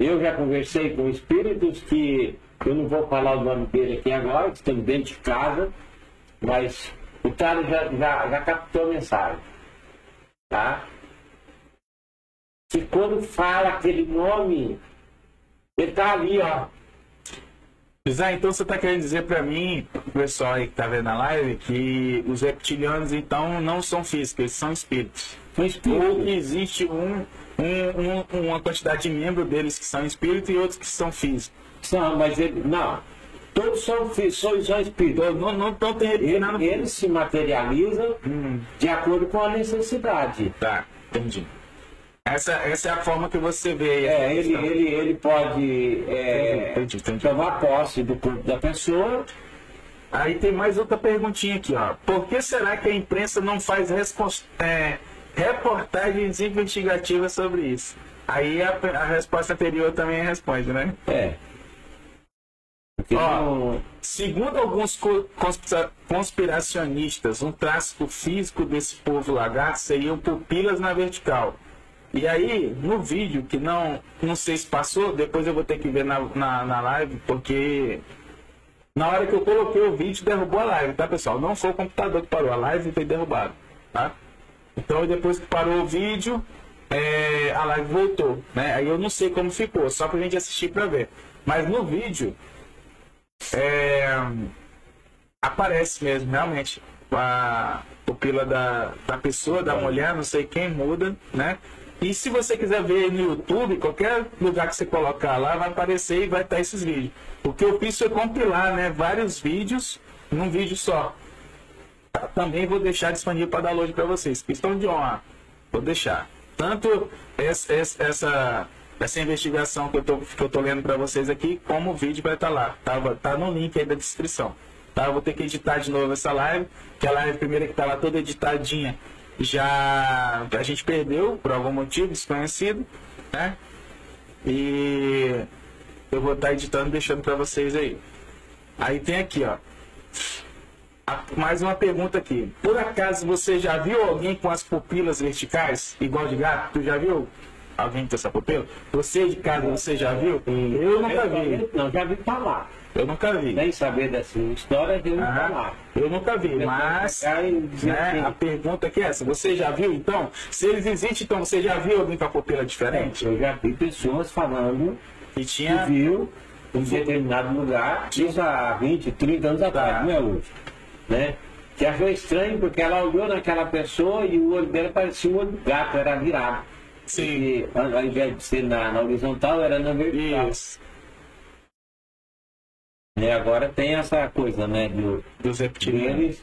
Eu já conversei com espíritos que eu não vou falar o nome dele aqui agora, que estão dentro de casa, mas o cara já, já, já captou a mensagem. Tá? Que quando fala aquele nome, ele está ali, ó. Zé, então você está querendo dizer para mim, pessoal aí que está vendo a live, que os reptilianos então não são físicos, eles são espíritos. São espíritos. Ou que existe um, um, um, uma quantidade de membros deles que são espíritos e outros que são físicos. São, mas ele, não. Todos são, são, são espíritos. Não, não, não tem ele, eles se materializam hum. de acordo com a necessidade. Tá, entendi. Essa, essa é a forma que você vê. É, ele, ele, ele pode é, entendi, entendi. tomar posse do corpo da pessoa. Aí tem mais outra perguntinha aqui, ó. Por que será que a imprensa não faz é, reportagens investigativas sobre isso? Aí a, a resposta anterior também responde, né? É. Ó, não... Segundo alguns conspiracionistas, um traço físico desse povo lagarto seriam pupilas na vertical e aí, no vídeo, que não, não sei se passou, depois eu vou ter que ver na, na, na live, porque na hora que eu coloquei o vídeo, derrubou a live, tá, pessoal? Não foi o computador que parou, a live foi derrubada, tá? Então, depois que parou o vídeo, é, a live voltou, né? Aí eu não sei como ficou, só pra gente assistir pra ver. Mas no vídeo, é, aparece mesmo, realmente, a pupila da, da pessoa, da mulher, não sei quem, muda, né? E se você quiser ver no YouTube, qualquer lugar que você colocar lá, vai aparecer e vai estar esses vídeos. O que eu fiz foi compilar né, vários vídeos num vídeo só. Também vou deixar disponível para download para vocês. Questão de honra. Vou deixar. Tanto essa, essa, essa investigação que eu tô, que eu tô lendo para vocês aqui, como o vídeo vai estar lá. Tá, tá no link aí da descrição. Tá? Eu vou ter que editar de novo essa live, que a live primeira que estava toda editadinha já a gente perdeu por algum motivo desconhecido, né? E eu vou estar editando deixando para vocês aí. Aí tem aqui, ó. Mais uma pergunta aqui. Por acaso você já viu alguém com as pupilas verticais, igual de gato? Tu já viu alguém com essa pupila? Você de casa, você já viu? Eu nunca vi. Não, já vi falar. Eu nunca vi. Nem saber dessa história, eu nunca falar. Eu nunca vi, mas né, a pergunta aqui é essa. Você já viu, então? Se eles existem, então você já viu alguém com a pupila diferente? Eu já vi pessoas falando que tinha... viu em determinado lugar, isso há 20, 30 anos atrás, tá. não é hoje. Né? Que achou estranho porque ela olhou naquela pessoa e o olho dela parecia um olho de gato, era virado. Sim. Porque, ao invés de ser na, na horizontal, era na vertical. Isso. E agora tem essa coisa, né, do, dos reptilianos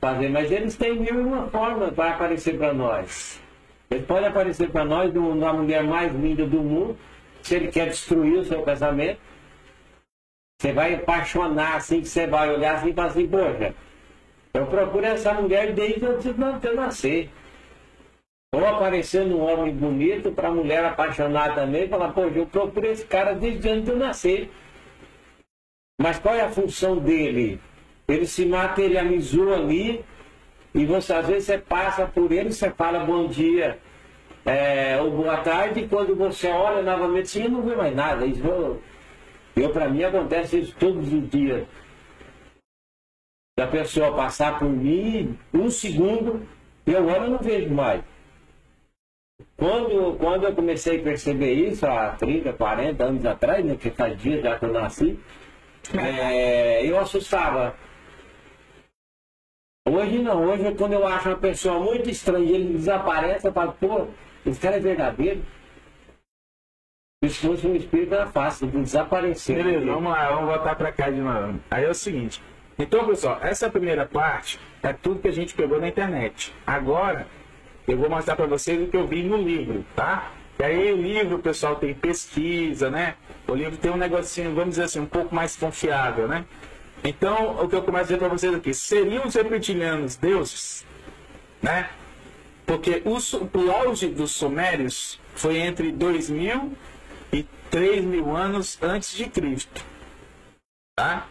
fazer, mas eles têm mil e uma forma para aparecer para nós. Ele pode aparecer para nós uma mulher mais linda do mundo, se ele quer destruir o seu casamento. Você vai apaixonar assim, que você vai olhar assim e falar assim, poxa, eu procuro essa mulher desde antes de eu nascer. Ou aparecendo um homem bonito para a mulher apaixonada também, falar, pô, eu procuro esse cara desde antes de eu nascer. Mas qual é a função dele? Ele se materializou ali e você às vezes você passa por ele, você fala bom dia é, ou boa tarde, e quando você olha novamente, você não vê mais nada. Isso, eu, eu para mim acontece isso todos os dias. Da pessoa passar por mim, um segundo, eu olho e não vejo mais. Quando, quando eu comecei a perceber isso, há 30, 40 anos atrás, né, que faz dias já que eu nasci, é, eu assustava. Hoje não, hoje quando eu acho uma pessoa muito estranha ele desaparece, eu falo, pô, esse cara é verdadeiro. Se fosse um espírito era fácil, de desaparecer. Beleza, vamos lá, vamos voltar para cá de novo. Aí é o seguinte. Então, pessoal, essa primeira parte é tudo que a gente pegou na internet. Agora, eu vou mostrar para vocês o que eu vi no livro, tá? E aí o livro, pessoal tem pesquisa, né? O livro tem um negocinho, vamos dizer assim, um pouco mais confiável, né? Então, o que eu começo a dizer para vocês aqui, seriam os reptilianos deuses, né? Porque o, o auge dos sumérios foi entre 2 e 3 mil anos antes de Cristo, tá?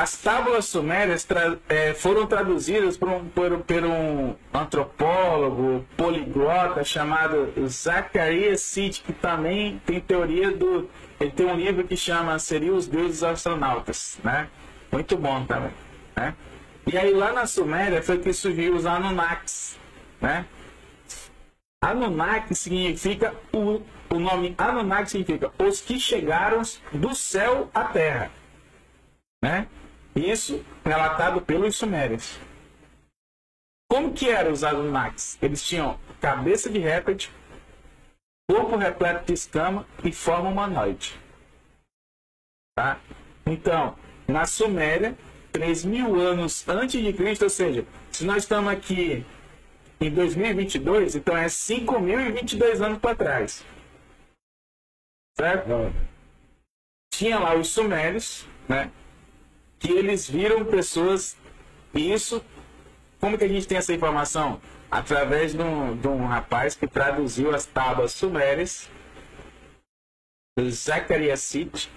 As tábuas sumérias tra é, foram traduzidas por um, por, por um, antropólogo poliglota chamado Zacarias City, que também tem teoria do. Ele tem um livro que chama Seria os Deuses Astronautas, né? Muito bom também, né? E aí lá na Suméria foi que surgiu os Anunnakis, né? Anunnaki significa o, o nome Anunnaki significa os que chegaram do céu à terra, né? Isso relatado pelos sumérios. Como que eram os Anunnakis? Eles tinham cabeça de réptil, corpo repleto de escama e forma humanoide. Tá? Então, na Suméria, 3 mil anos antes de Cristo, ou seja, se nós estamos aqui em 2022, então é 5.022 anos para trás. Certo? Tinha lá os sumérios, né? Que eles viram pessoas. E isso, como que a gente tem essa informação? Através de um, de um rapaz que traduziu as tábuas sumérias, Zacharias City,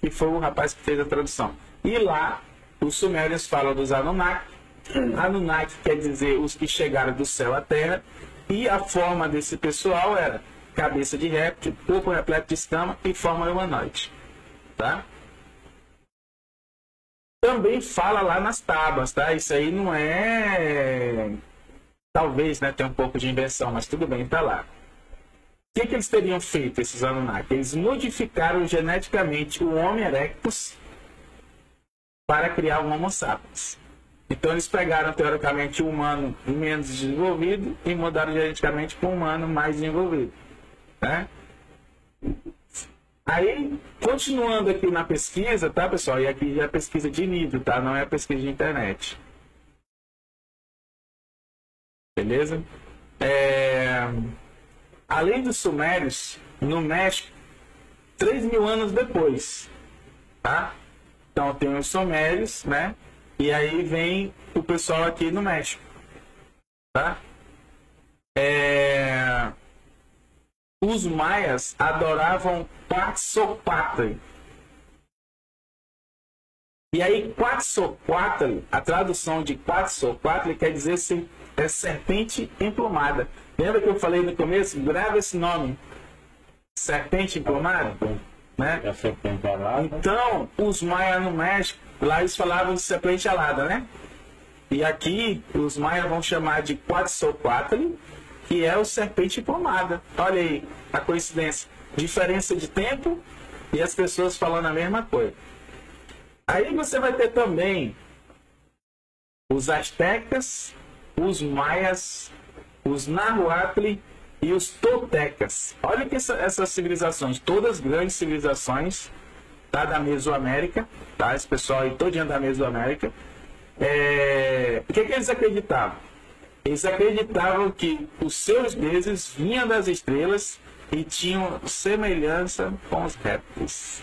que foi o rapaz que fez a tradução. E lá, os sumérios falam dos Anunnaki. Anunnaki quer dizer os que chegaram do céu à terra. E a forma desse pessoal era cabeça de réptil, corpo repleto de escama e forma humanoide. Tá? Também fala lá nas tábuas, tá? Isso aí não é. Talvez, né, tem um pouco de invenção, mas tudo bem, tá lá. O que, que eles teriam feito, esses Anunnaki? Eles modificaram geneticamente o Homo erectus para criar o Homo sapiens. Então eles pegaram teoricamente o humano menos desenvolvido e mudaram geneticamente para o humano mais desenvolvido. Né? Aí, continuando aqui na pesquisa, tá, pessoal? E aqui é pesquisa de livro, tá? Não é a pesquisa de internet. Beleza? É... Além dos sumérios, no México, 3 mil anos depois, tá? Então tem os sumérios, né? E aí vem o pessoal aqui no México, tá? É os maias adoravam Quetzalcoatl. E aí, Quetzalcoatl, a tradução de Quetzalcoatl quer dizer é serpente emplumada. Lembra que eu falei no começo? Grava esse nome. Serpente emplumada? Né? Então, os maias no México, lá eles falavam de serpente alada, né? E aqui, os maias vão chamar de Quetzalcoatl que é o serpente pomada. Olha aí a coincidência. Diferença de tempo e as pessoas falando a mesma coisa. Aí você vai ter também os astecas, os maias, os nahuatl e os toltecas. Olha que essa, essas civilizações, todas grandes civilizações tá, da Mesoamérica, tá? Esse pessoal aí todinho da Mesoamérica. É... O que, que eles acreditavam? Eles acreditavam que os seus deuses vinham das estrelas e tinham semelhança com os répteis.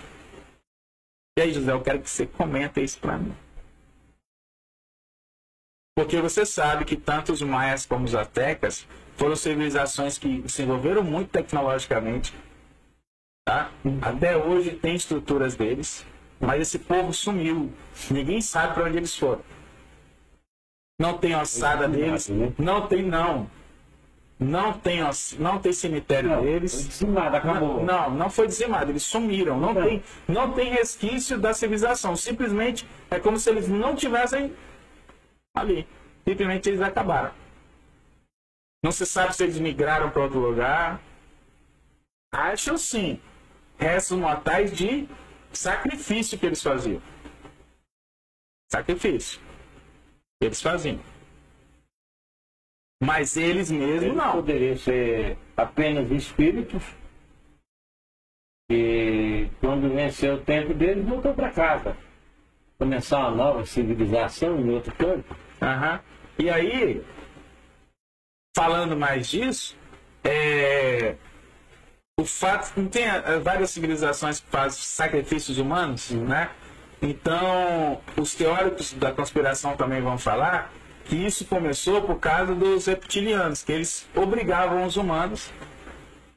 E aí, José, eu quero que você comente isso para mim. Porque você sabe que tanto os maias como os aztecas foram civilizações que se envolveram muito tecnologicamente. Tá? Até hoje tem estruturas deles, mas esse povo sumiu. Ninguém sabe para onde eles foram. Não tem ossada deles, não tem não. Não tem, oss- não tem cemitério Não, deles. dizimado, acabou. Não, não foi dizimado, eles sumiram. Não Não. tem, não tem resquício da civilização. Simplesmente é como se eles não tivessem ali. Simplesmente eles acabaram. Não se sabe se eles migraram para outro lugar. Acho sim. Restos mortais de sacrifício que eles faziam. Sacrifício. Eles faziam. Mas eles mesmos Eles não. poderiam ser apenas espíritos e quando venceu o tempo deles, voltou para casa. Começar uma nova civilização em outro campo. Aham. E aí, falando mais disso, é, o fato não tem eh, várias civilizações que fazem sacrifícios humanos, né? Então, os teóricos da conspiração também vão falar que isso começou por causa dos reptilianos, que eles obrigavam os humanos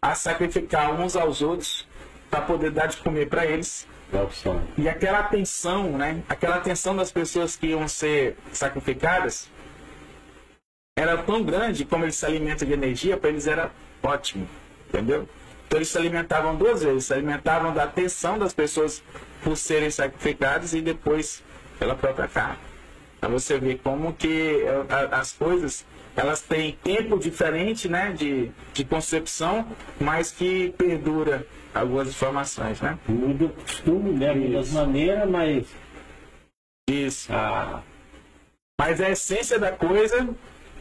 a sacrificar uns aos outros para poder dar de comer para eles e aquela atenção, né? Aquela atenção das pessoas que iam ser sacrificadas era tão grande como eles se alimentam de energia, para eles era ótimo, entendeu? Então eles se alimentavam duas vezes, se alimentavam da atenção das pessoas por serem sacrificadas e depois pela própria carne. Para você ver como que eh, as coisas elas têm tempo diferente, né, de, de concepção, mas que perdura algumas informações, né? Muda o costume, né? Muda as maneiras, mas Isso. a, Mas a essência da coisa,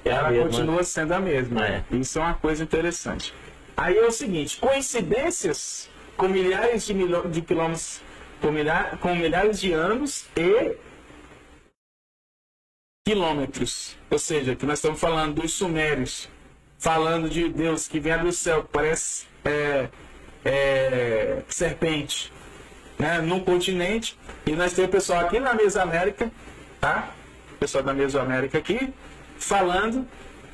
É ela mesma. continua sendo a mesma. É. Isso é uma coisa interessante. Aí é o seguinte, coincidências com milhares de, de quilômetros, com, milha- com milhares de anos e quilômetros. Ou seja, que nós estamos falando dos sumérios, falando de Deus que vem do céu, parece é, é, serpente, né, num continente, e nós temos o pessoal aqui na Mesoamérica, tá? O pessoal da Mesoamérica aqui, falando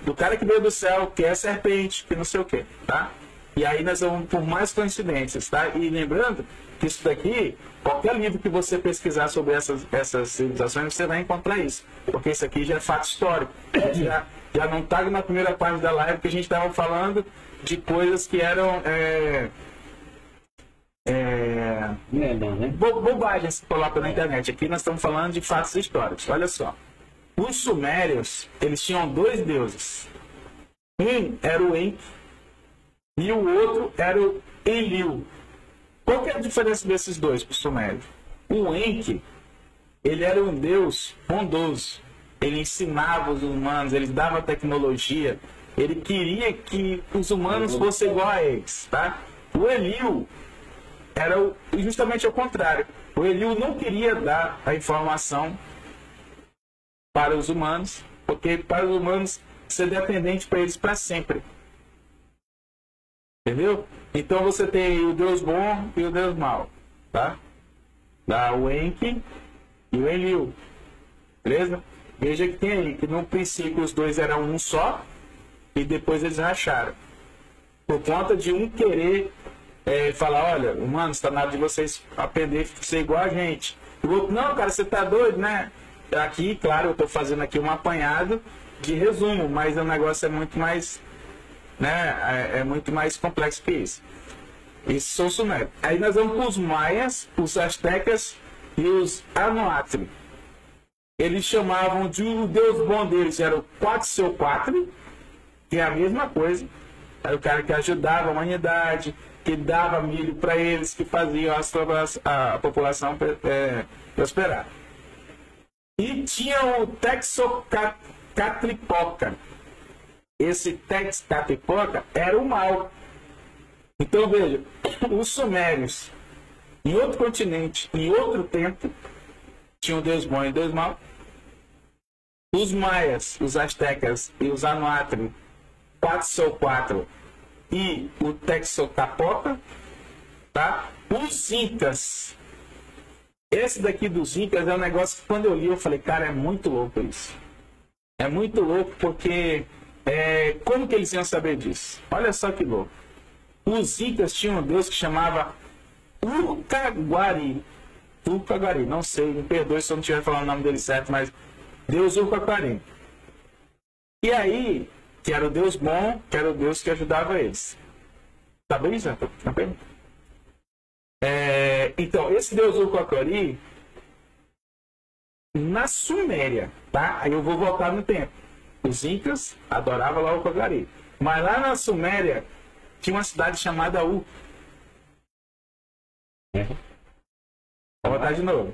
do cara que veio do céu, que é serpente, que não sei o que, tá? E aí nós vamos por mais coincidências, tá? E lembrando que isso daqui, qualquer livro que você pesquisar sobre essas, essas civilizações, você vai encontrar isso. Porque isso aqui já é fato histórico. Já, já não está na primeira parte da live que a gente estava falando de coisas que eram é, é, né? bo bobagens que colocam na internet. Aqui nós estamos falando de fatos históricos. Olha só. Os sumérios, eles tinham dois deuses. Um era o Enki e o outro era o Enlil. Qual que é a diferença desses dois para os sumérios? O Enki, ele era um deus bondoso. Ele ensinava os humanos, ele dava tecnologia. Ele queria que os humanos fossem igual a eles, tá? O Enlil era o- justamente o contrário. O Eliu não queria dar a informação para os humanos, porque para os humanos ser dependente para eles para sempre. Entendeu? Então você tem o Deus bom e o Deus mau, tá? Dá o Enki e o Eliu. Beleza? Veja que tem aí que no princípio os dois eram um só e depois eles racharam por conta de um querer é, falar, olha, mano, está na hora de vocês aprender a ser igual a gente. O outro, não, cara, você tá doido, né? Aqui, claro, eu tô fazendo aqui um apanhado de resumo, mas o negócio é muito mais, né? É, é muito mais complexo que isso. Isso são os sumérios. Aí nós vamos para os maias, os astecas e os anuatri. Eles chamavam de o deus bom deles, era o Quetzalcoatl, que é a mesma coisa. Era o cara que ajudava a humanidade, que dava milho para eles, que fazia popula- a população é, prosperar. E tinha o Texocatlipoca. Esse Texcatlipoca era o mal. Então veja, os sumérios, em outro continente, em outro tempo, tinham Deus bom e Deus mau. Os maias, os astecas e os anuatri 4 e o Texocapoca, tá? Os incas. Esse daqui dos incas é um negócio que quando eu li eu falei, cara, é muito louco isso. É muito louco porque é, como que eles iam saber disso? Olha só que louco. Os incas tinham um deus que chamava Urcaguari. Urcaguari, não sei, me perdoe se eu não estiver falando o nome dele certo, mas Deus Urcaguari. E aí, que era o Deus bom, que era o Deus que ajudava eles. Tá bem, Zé? Tá bem? É, então, esse Deus Urcaguari, na Suméria, tá? Aí eu vou voltar no tempo. Os incas adoravam lá o Urcaguari. Mas lá na Suméria, tinha uma cidade chamada U. Vou botar de novo.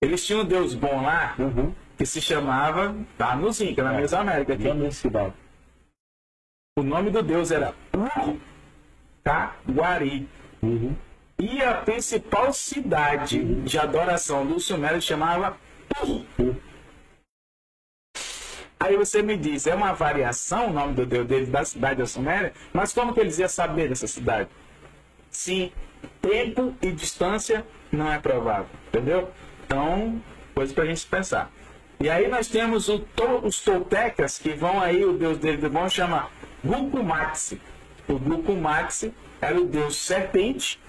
Eles tinham um deus bom lá, Uhum. que se chamava, tá nos Incas, na É. Mesoamérica aqui. Cidade. O nome do deus era Urcaguari. Uhum. E a principal cidade de adoração do Sumério chamava Ur. Aí você me diz, é uma variação o nome do deus deles da cidade da Suméria, mas como que eles iam saber dessa cidade? Se tempo e distância não é provável, entendeu? Então, coisa pra gente pensar. E aí nós temos to- os toltecas, que vão aí, o deus deles vão chamar Gucumatsi. O Gucumatsi era o deus serpente.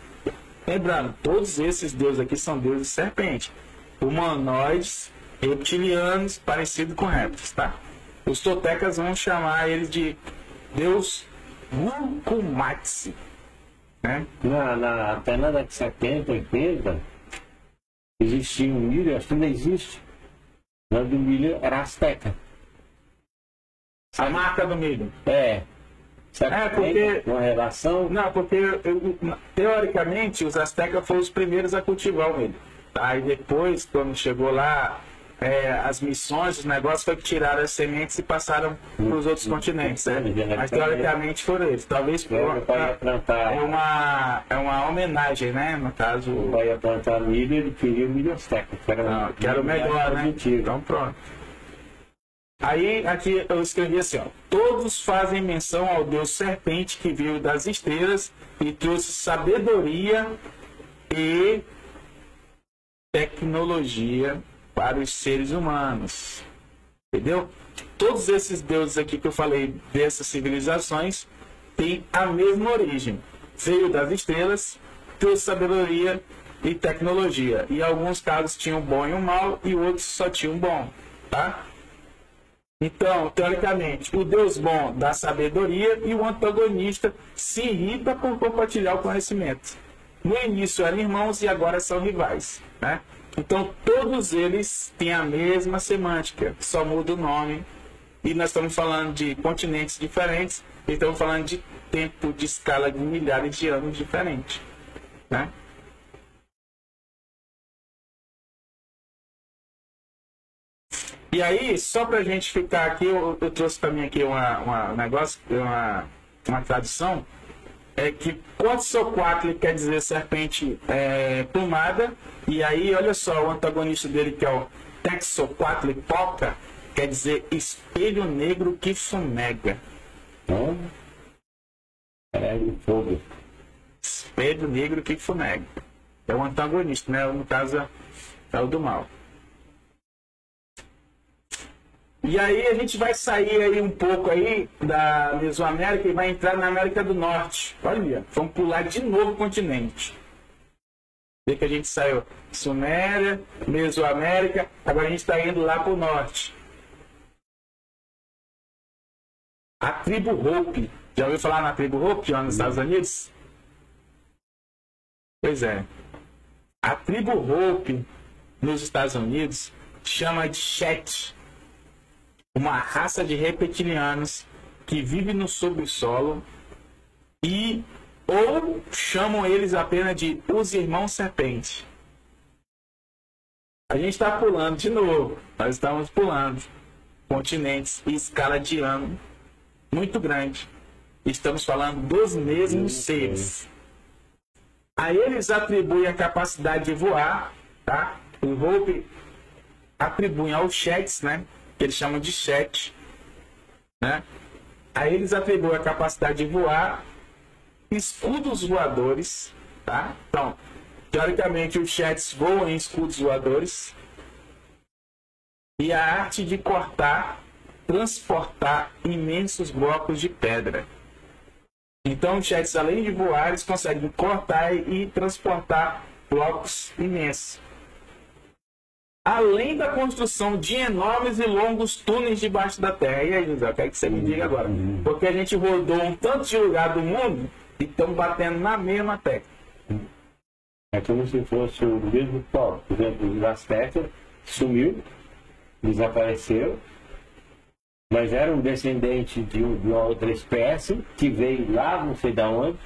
Lembrando, todos esses deuses aqui são deuses serpente. Humanoides, reptilianos, parecidos com répteis, tá? Os toltecas vão chamar eles de deus Gucumatsi. Né? Na, na, até na década de 70, 80, existia um milho, acho que ainda existe. O nome do milho era Azteca. A marca do milho. É. Será É, que porque- uma relação? Não, porque eu- teoricamente os astecas foram os primeiros a cultivar o milho. Aí depois, quando chegou lá, é, as missões, os negócios foi que tiraram as sementes e passaram para os outros continentes. Né? Mas teoricamente foram eles. Talvez por, Meu pai ia é uma é uma homenagem, né? No caso, meu pai ia plantar milho, ele queria o milho Azteca, que era, não, que era o melhor, né? Mentira. Então pronto. Aí aqui eu escrevi assim, ó. Todos fazem menção ao Deus serpente que veio das estrelas e trouxe sabedoria e tecnologia para os seres humanos. Entendeu? Todos esses deuses aqui que eu falei dessas civilizações têm a mesma origem. Veio das estrelas, trouxe sabedoria e tecnologia. E alguns casos tinham bom e um mal, e outros só tinham bom. Tá? Então, teoricamente, o Deus bom dá sabedoria e o antagonista se irrita por compartilhar o conhecimento. No início eram irmãos e agora são rivais. Né? Então, todos eles têm a mesma semântica, só muda o nome. E nós estamos falando de continentes diferentes, e estamos falando de tempo de escala de milhares de anos diferentes. Né? E aí, só pra gente ficar aqui, eu, eu trouxe também aqui uma, uma um negócio, uma, uma tradução, é que Quetzalcoatl quer dizer serpente é, plumada, e aí, olha só, o antagonista dele, que é o Texoquatlipoca, quer dizer espelho negro que é de fogo. Espelho negro que fumega. É o antagonista, né? No caso, é o do mal. E aí a gente vai sair aí um pouco aí da Mesoamérica e vai entrar na América do Norte. Olha, vamos pular de novo o continente. Vê que a gente saiu Suméria, Mesoamérica, agora a gente está indo lá para o norte. A tribo Hope. Já ouviu falar na tribo Hope, lá nos Estados Unidos? Pois é. A tribo Hope nos Estados Unidos chama de Chet uma raça de reptilianos que vive no subsolo e ou chamam eles apenas de os irmãos serpente. A gente está pulando de novo. Nós estamos pulando continentes e escala de ano muito grande. Estamos falando dos mesmos seres. A eles atribuem a capacidade de voar, tá? O Hope atribui aos Chets, né? Que eles chamam de Chet, né? A eles atribuem a capacidade de voar, escudos voadores, tá? Então, teoricamente os Chets voam em escudos voadores. e a arte de cortar, transportar imensos blocos de pedra. Então, os jets, além de voar, eles conseguem cortar e transportar blocos imensos. Além da construção de enormes e longos túneis debaixo da terra. E aí, José, o que é que você me diga agora? Porque a gente rodou um tanto de lugar do mundo e estão batendo na mesma tecla. É como se fosse o mesmo. Por exemplo, os Aztecas sumiu, desapareceu, mas era um descendente de, de uma outra espécie que veio lá, não sei da onde.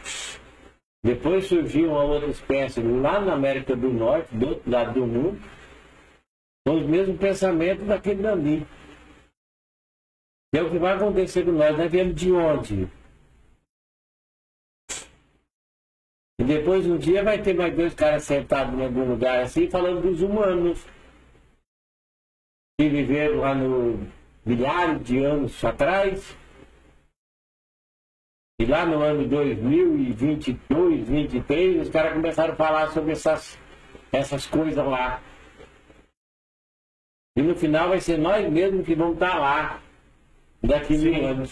Depois surgiu uma outra espécie lá na América do Norte, do outro lado do mundo, com os mesmos pensamentos daquele dali. É o que vai acontecer com nós, nós viemos de onde? E depois um dia vai ter mais dois caras sentados em algum lugar assim, falando dos humanos que viveram lá no milhares de anos atrás. E lá no ano 2022, 2023, os caras começaram a falar sobre essas, essas coisas lá. E no final vai ser nós mesmos que vamos estar lá daqui mil anos.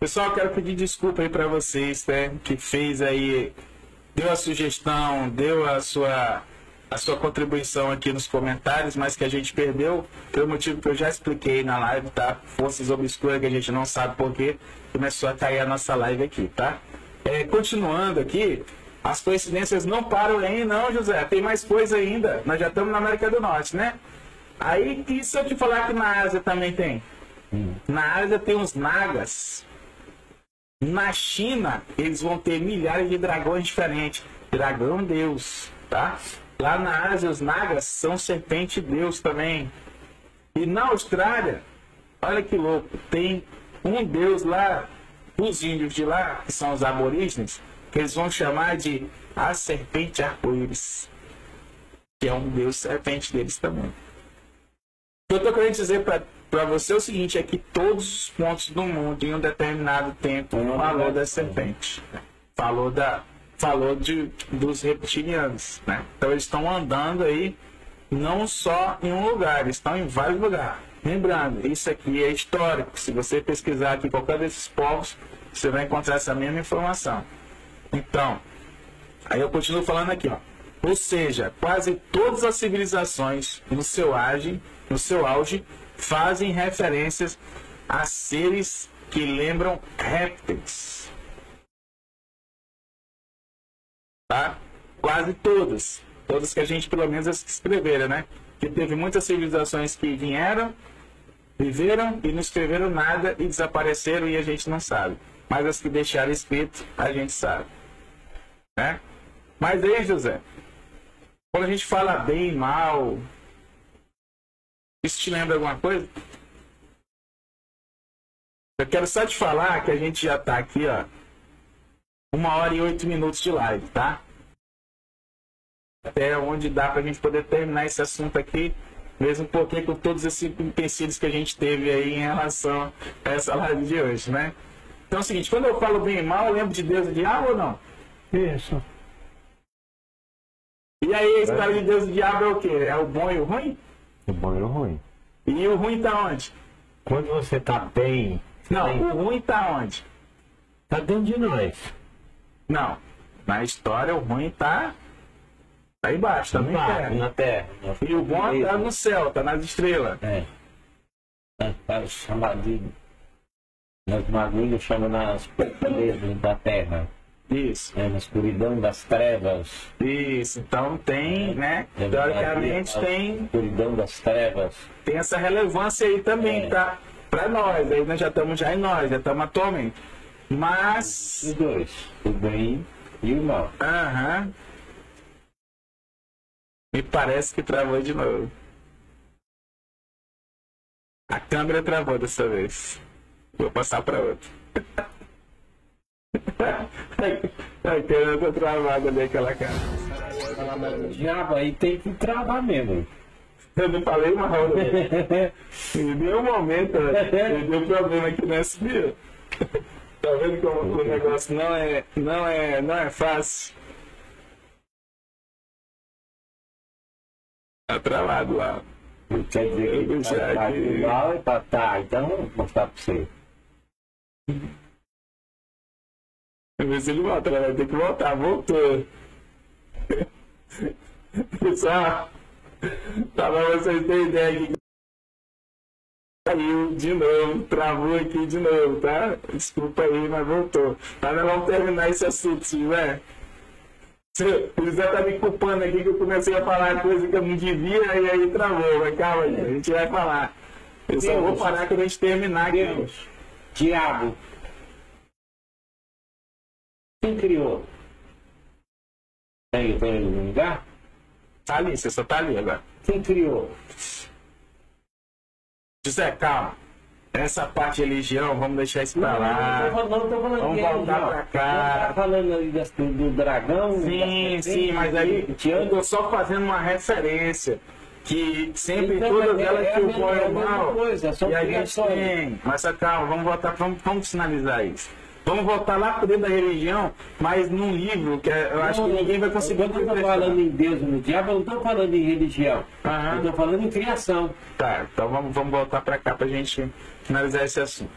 Pessoal, quero pedir desculpa aí para vocês, né, que fez aí, deu a sugestão, deu a sua a sua contribuição aqui nos comentários, mas que a gente perdeu pelo motivo que eu já expliquei na live, tá? Forças obscuras que a gente não sabe por que começou a cair a nossa live aqui, tá? É, continuando aqui, as coincidências não param aí, não, José. Tem mais coisa ainda. Nós já estamos na América do Norte, né? Aí, e se eu te falar que na Ásia também tem? Hum. Na Ásia tem os Nagas. Na China, eles vão ter milhares de dragões diferentes. Dragão Deus, tá? Lá na Ásia, os Nagas são serpente Deus também. E na Austrália, olha que louco, tem um Deus lá, os índios de lá, que são os aborígenes, que eles vão chamar de a serpente arco-íris, que é um Deus serpente deles também. O que eu estou querendo dizer para você é o seguinte, é que todos os pontos do mundo, em um determinado tempo, falou da serpente. Falou da, falou de, dos reptilianos, né? Então eles estão andando aí não só em um lugar, eles estão em vários lugares. Lembrando, isso aqui é histórico. Se você pesquisar aqui qualquer desses povos, você vai encontrar essa mesma informação. Então, aí eu continuo falando aqui, ó. Ou seja, quase todas as civilizações no seu auge, no seu auge, fazem referências a seres que lembram répteis tá? Quase todas. Todas que a gente, pelo menos, escreveram, né? Que teve muitas civilizações que vieram, viveram e não escreveram nada e desapareceram e a gente não sabe. Mas as que deixaram escrito, a gente sabe. Né? Mas aí, José, quando a gente fala bem, mal, isso te lembra alguma coisa? Eu quero só te falar que a gente já está aqui, ó, uma hora e oito minutos de live, tá? Até onde dá para a gente poder terminar esse assunto aqui, mesmo porque com todos esses empecilhos que a gente teve aí em relação a essa live de hoje, né? Então é o seguinte, quando eu falo bem e mal, eu lembro de Deus e diabo ou não? Isso. E aí a história de Deus e diabo é o quê? É o bom e o ruim? O bom e o ruim. E o ruim tá onde? Quando você tá bem. Não, bem... o ruim tá onde? Tá dentro de nós. Não. Na história, o ruim tá. Tá embaixo, tá embaixo, na terra. E o bom tá no céu, tá nas estrelas. É. Tá chamado de. Nas magulhas chamam nas profundezas da terra. Isso. É, na escuridão das trevas. Isso, então tem, né? É, Teoricamente a, tem. Escuridão das trevas. Tem essa relevância aí também, É. tá? Pra nós. Aí nós já estamos já em nós, já estamos atualmente. Mas. Os dois. O bem e o mal. Aham. Me parece que travou de novo. A câmera travou dessa vez. Vou passar para outra. A câmera tá travada ali, aquela cara. Diabo aí tem que travar mesmo. Eu não falei mal, né? Em nenhum momento né? deu problema aqui no SB. Tá vendo como o negócio não é, não é, não é fácil? Tá travado lá. Quer dizer que ele mal e pra tá, então vou mostrar pra você. Ver se ele volta, vai ter que voltar. Voltou. Pessoal, tá pra vocês terem ideia aqui. Caiu de novo, travou aqui de novo, tá? Desculpa aí, mas voltou. Mas nós vamos terminar esse assunto, se tiver. O José tá me culpando aqui que eu comecei a falar coisa que eu não devia e aí travou. Mas calma, gente, a gente vai falar. Eu só vou Deus. parar quando a gente terminar aqui. Deus, diabo. Quem criou? Tem, tem algum lugar? Tá ali, você só tá ali agora. Quem criou? José, calma. Essa parte de religião, vamos deixar isso pra Não, não, lá. tô falando, Vamos de voltar pra cá. Não Tá falando ali das- do, dragão? Sim, sim, mas aí que eu tô só fazendo uma referência. Que sempre Então, todas é- elas é que o mesma- bom e é mal. coisa, E a gente tem. Mas calma, vamos voltar, vamos, vamos finalizar isso. Vamos voltar lá para dentro da religião, mas num livro que é- eu acho que ninguém vai conseguir Eu não estou falando em Deus no diabo, eu não estou falando em religião. Aham. Eu estou falando em criação. Tá, então vamos, vamos voltar para cá para a gente finalizar esse assunto.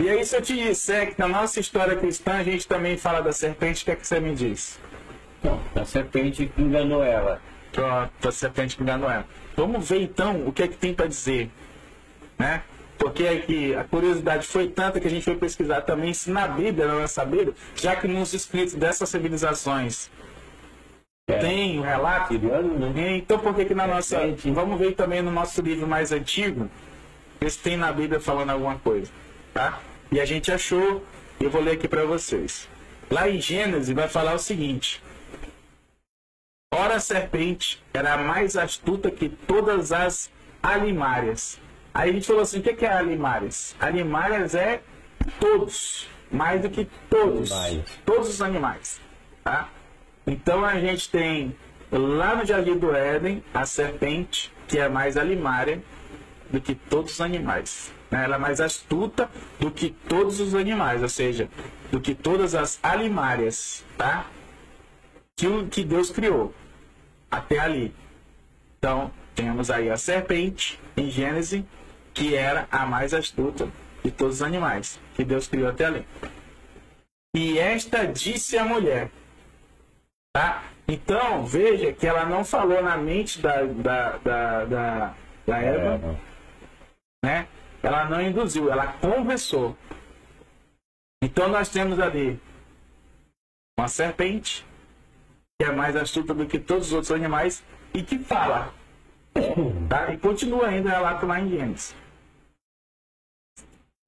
E aí, se eu te disser que na nossa história cristã a gente também fala da serpente, o que é que você me diz? Não, a serpente que enganou ela. Pronto, a serpente que enganou ela. Vamos ver então o que é que tem para dizer, né? Porque aqui a curiosidade foi tanta que a gente foi pesquisar também se na Bíblia nós sabemos, já que nos escritos dessas civilizações É. tem o relato Tirando, né? então por que que na nossa. Serpente. Vamos ver também no nosso livro mais antigo, se tem na Bíblia falando alguma coisa. Tá? E a gente achou, eu vou ler aqui para vocês. Lá em Gênesis vai falar o seguinte. Ora a serpente era mais astuta que todas as alimárias. Aí a gente falou assim, o que é alimárias? Alimárias é todos, mais do que todos, Animais. todos os animais. Tá? Então a gente tem lá no Jardim do Éden a serpente, que é mais alimária do que todos os animais. né? Ela é mais astuta do que todos os animais, ou seja, do que todas as alimárias, tá? Que, o- que Deus criou até ali. Então, temos aí a serpente em Gênesis, que era a mais astuta de todos os animais que Deus criou até ali. E esta disse a mulher, Tá? Então, veja que ela não falou na mente da, da, da, da, da Eva, né? Ela não induziu, ela conversou. Então, nós temos ali uma serpente, que é mais astuta do que todos os outros animais, e que fala. Tá? E continua ainda o relato lá em Gênesis.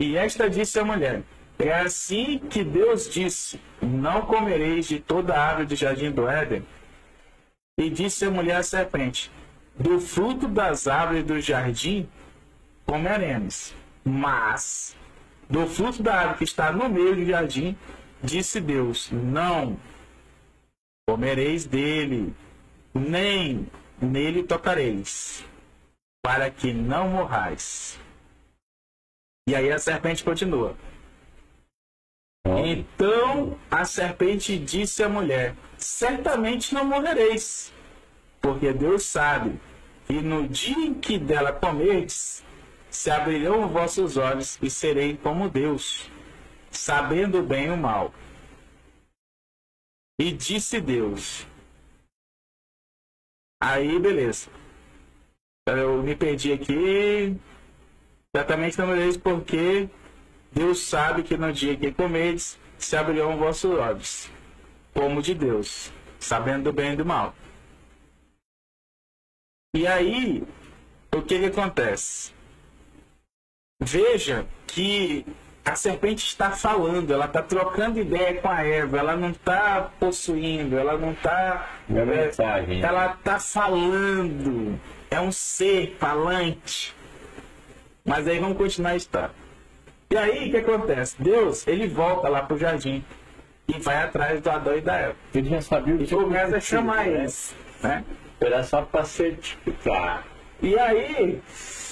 E esta disse a mulher: É assim que Deus disse: Não comereis de toda a árvore do jardim do Éden. E disse a mulher à serpente: Do fruto das árvores do jardim comeremos. Mas do fruto da árvore que está no meio do jardim, disse Deus: Não comereis dele, nem nele tocareis, para que não morrais. E aí a serpente continua. Então a serpente disse à mulher: Certamente não morrereis, porque Deus sabe que no dia em que dela comerdes, se abrirão os vossos olhos e serei como Deus, sabendo bem o mal. E disse Deus. Aí, beleza. Eu me perdi aqui. Certamente não morrereis, porque Deus sabe que no dia que comedes, se abrirão vossos olhos, como de Deus, sabendo do bem e do mal. E aí, o que, que acontece? Veja que a serpente está falando, ela está trocando ideia com a Eva, ela não está possuindo, ela não está. É mensagem. Ela está falando, é um ser falante. Mas aí vamos continuar a história. E aí o que acontece? Deus, ele volta lá pro jardim e vai atrás do Adão e da Eva. Ele já sabia o E que começa a chamar né? eles. Né? Era só para certificar. E aí,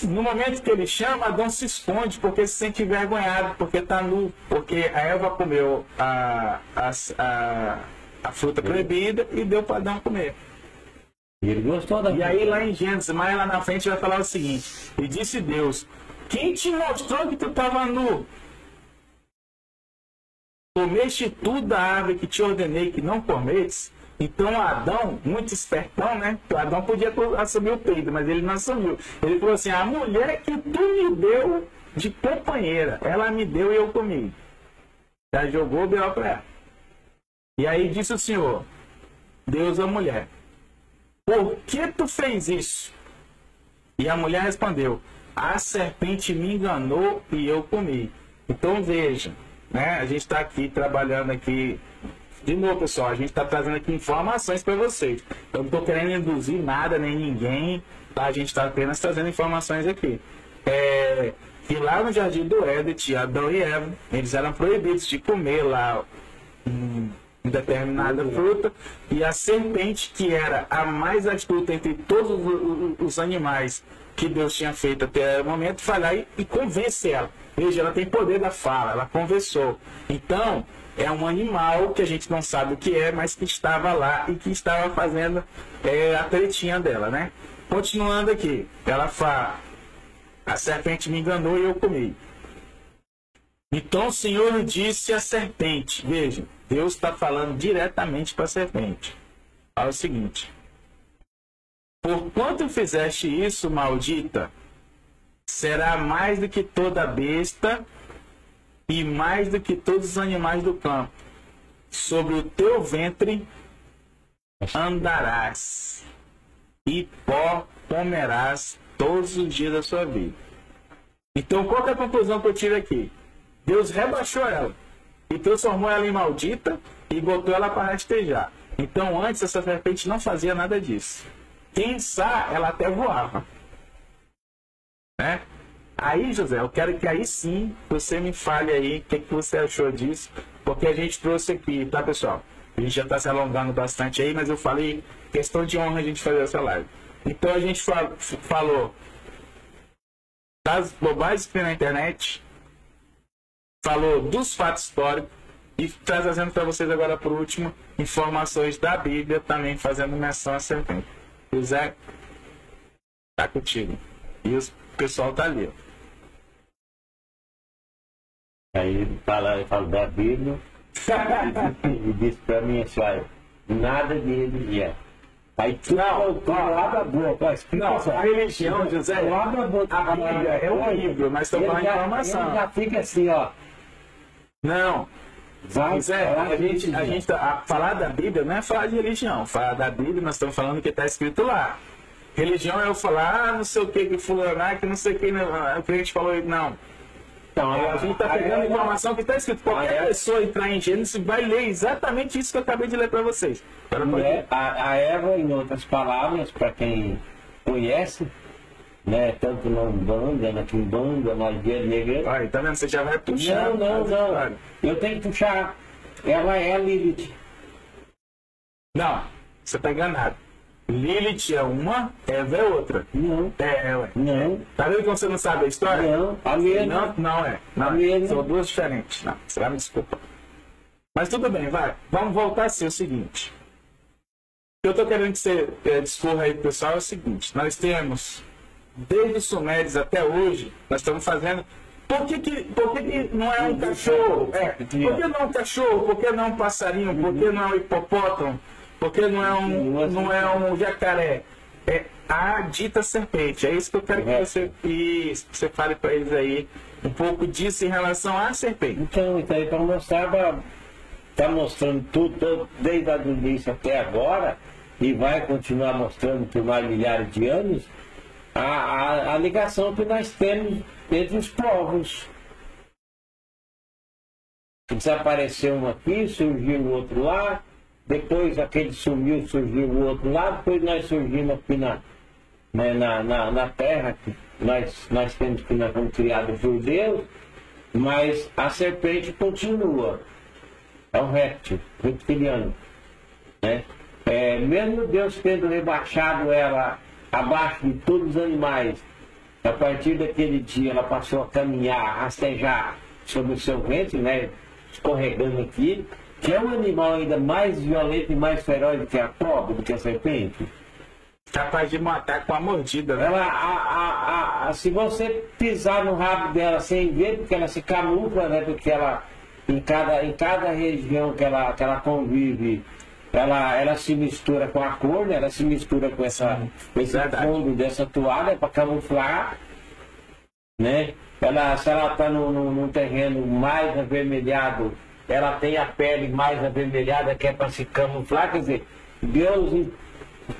no momento que ele chama, Adão se esconde porque se sente envergonhado, porque está nu, porque a Eva comeu a, a, a, a fruta proibida e deu para Adão comer. E ele gostou da E aí lá em Gênesis, mais lá na frente vai falar o seguinte: E disse Deus: Quem te mostrou que tu estava nu? Comeste tudo da árvore que te ordenei que não cometes? Então Adão, muito espertão, né? Adão podia assumir o peito, mas ele não assumiu. Ele falou assim: a mulher que tu me deu de companheira, ela me deu e eu comi. Já jogou o B.O. para ela. E aí disse o Senhor, Deus a mulher, por que tu fez isso? E a mulher respondeu, a serpente me enganou e eu comi. Então veja, né? A gente está aqui trabalhando aqui. De novo, pessoal, a gente está trazendo aqui informações para vocês. Eu não estou querendo induzir nada, nem ninguém. Tá? A gente está apenas trazendo informações aqui. É, que lá no Jardim do Éden Adão e Eva. Eles eram proibidos de comer lá um, determinada fruta. E a serpente, que era a mais astuta entre todos os animais que Deus tinha feito até o momento, foi lá e, e convence ela. Veja, ela tem poder da fala, ela conversou. Então, é um animal que a gente não sabe o que é, mas que estava lá e que estava fazendo é, a tretinha dela, né? Continuando aqui, ela fala: A serpente me enganou e eu comi. Então o Senhor disse à serpente: Veja, Deus está falando diretamente para a serpente. Fala o seguinte: Por quanto fizeste isso, maldita? será mais do que toda besta e mais do que todos os animais do campo. Sobre o teu ventre andarás e pó comerás todos os dias da sua vida. Então, qual é a conclusão que eu tiro aqui? Deus rebaixou ela e transformou ela em maldita e botou ela para rastejar. Então, antes, essa serpente não fazia nada disso. Sabe, ela até voava. Né? Aí, José, eu quero que aí sim você me fale aí o que, que você achou disso, porque a gente trouxe aqui, tá, pessoal? A gente já está se alongando bastante aí, mas eu falei questão de honra a gente fazer essa live. Então a gente fal falou das bobagens que tem na internet, falou dos fatos históricos e trazendo para vocês agora por último informações da Bíblia, também fazendo menção a serpente. José, tá contigo. E o pessoal tá ali. Aí ele fala, ele fala da Bíblia e disse para mim assim, olha, nada de religião. Aí tu não, tu abre a boca, explica não, a religião, José, abre a boca. A Bíblia é horrível, mas estou falando informação. Ele já fica assim, ó. Não. Vai, José, a gente, a gente tá, a, falar da Bíblia não é falar de religião. Falar da Bíblia, nós estamos falando o que está escrito lá. Religião é eu falar, ah, não sei o que, que fulano, ah, que não sei o que, né, o que a gente falou, não. Então, a gente está pegando informação que está escrito. Qualquer pessoa entrar em Gênesis vai ler exatamente isso que eu acabei de ler para vocês. É, a, a Eva, em outras palavras, para quem conhece, né, tanto na Umbanda, na Kimbanda, na Negra. Olha, tá vendo? Você já vai puxar. Não, não, não. Eu tenho que puxar. Ela é a Lilith. Não, você está enganado. Lilith é uma, Eva é outra. Não. É, ela. Não. Tá vendo que você não sabe a história? Não. A mesma. Não, não é. Não a é. São duas diferentes. Não, você vai me desculpar. Mas tudo bem, vai. Vamos voltar a ser o seguinte. O que eu estou querendo que você é, discorra aí pro pessoal é o seguinte. Nós temos, desde Sumérios até hoje, nós estamos fazendo por que, que, por que, que não é um cachorro? É, por que não é um cachorro? Por que não é um passarinho? Por que não é um hipopótamo? Porque não é um, não é um jacaré. É a dita serpente. É isso que eu quero que você, que você fale para eles aí um pouco disso em relação à serpente. Então, então aí para mostrar, está mostrando tudo, desde a início até agora, e vai continuar mostrando por mais milhares de anos, a, a, a ligação que nós temos entre os povos. Desapareceu um aqui, surgiu o outro lá, depois aquele sumiu, surgiu o outro lado, depois nós surgimos aqui na, né, na, na, na, terra, que nós, nós temos que nós fomos criados Deus, mas a serpente continua. É um réptil, reptiliano. Né? É, mesmo Deus tendo rebaixado ela abaixo de todos os animais, a partir daquele dia ela passou a caminhar, a rastejar sobre o seu ventre, né? escorregando aqui, que é um animal ainda mais violento e mais feroz do que a cobra, do que a serpente. Capaz de matar com a mordida, né? Ela, a, a, a, se você pisar no rabo dela sem ver, porque ela se camufla, né? Porque ela, em cada, em cada região que ela, que ela convive, ela, ela se mistura com a cor, né? ela se mistura com essa, com esse fundo dessa toalha para camuflar, né? Ela, se ela está num- num terreno mais avermelhado, ela tem a pele mais avermelhada que é para se camuflar, quer dizer, Deus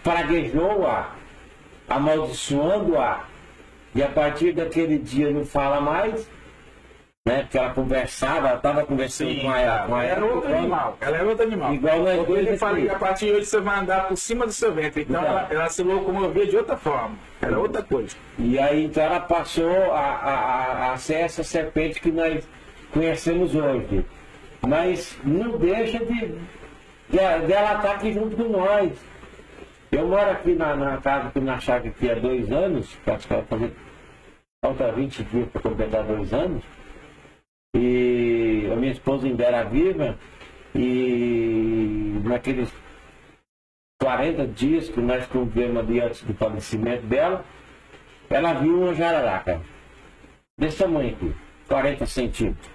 praguejou-a, amaldiçoando-a, e a partir daquele dia não fala mais, né? Porque ela conversava, ela estava conversando Sim, com a, com a era outro igual- animal. Ela era outro animal. Igual nós dois fala aqui. que a partir de hoje você vai andar por cima do seu ventre. Então Então. ela, ela se locomovia de outra forma. Era outra coisa. E aí então ela passou a, a, a- a ser essa serpente que nós conhecemos hoje. Mas não deixa de, de dela estar aqui junto com nós. Eu moro aqui na, na casa aqui na chácara aqui há dois anos, que acho que vai fazer falta 20 dias para completar dois anos. E a minha esposa ainda era viva e naqueles 40 dias que nós convivemos ali antes do falecimento dela, ela viu uma jararaca. Desse tamanho aqui, 40 centímetros.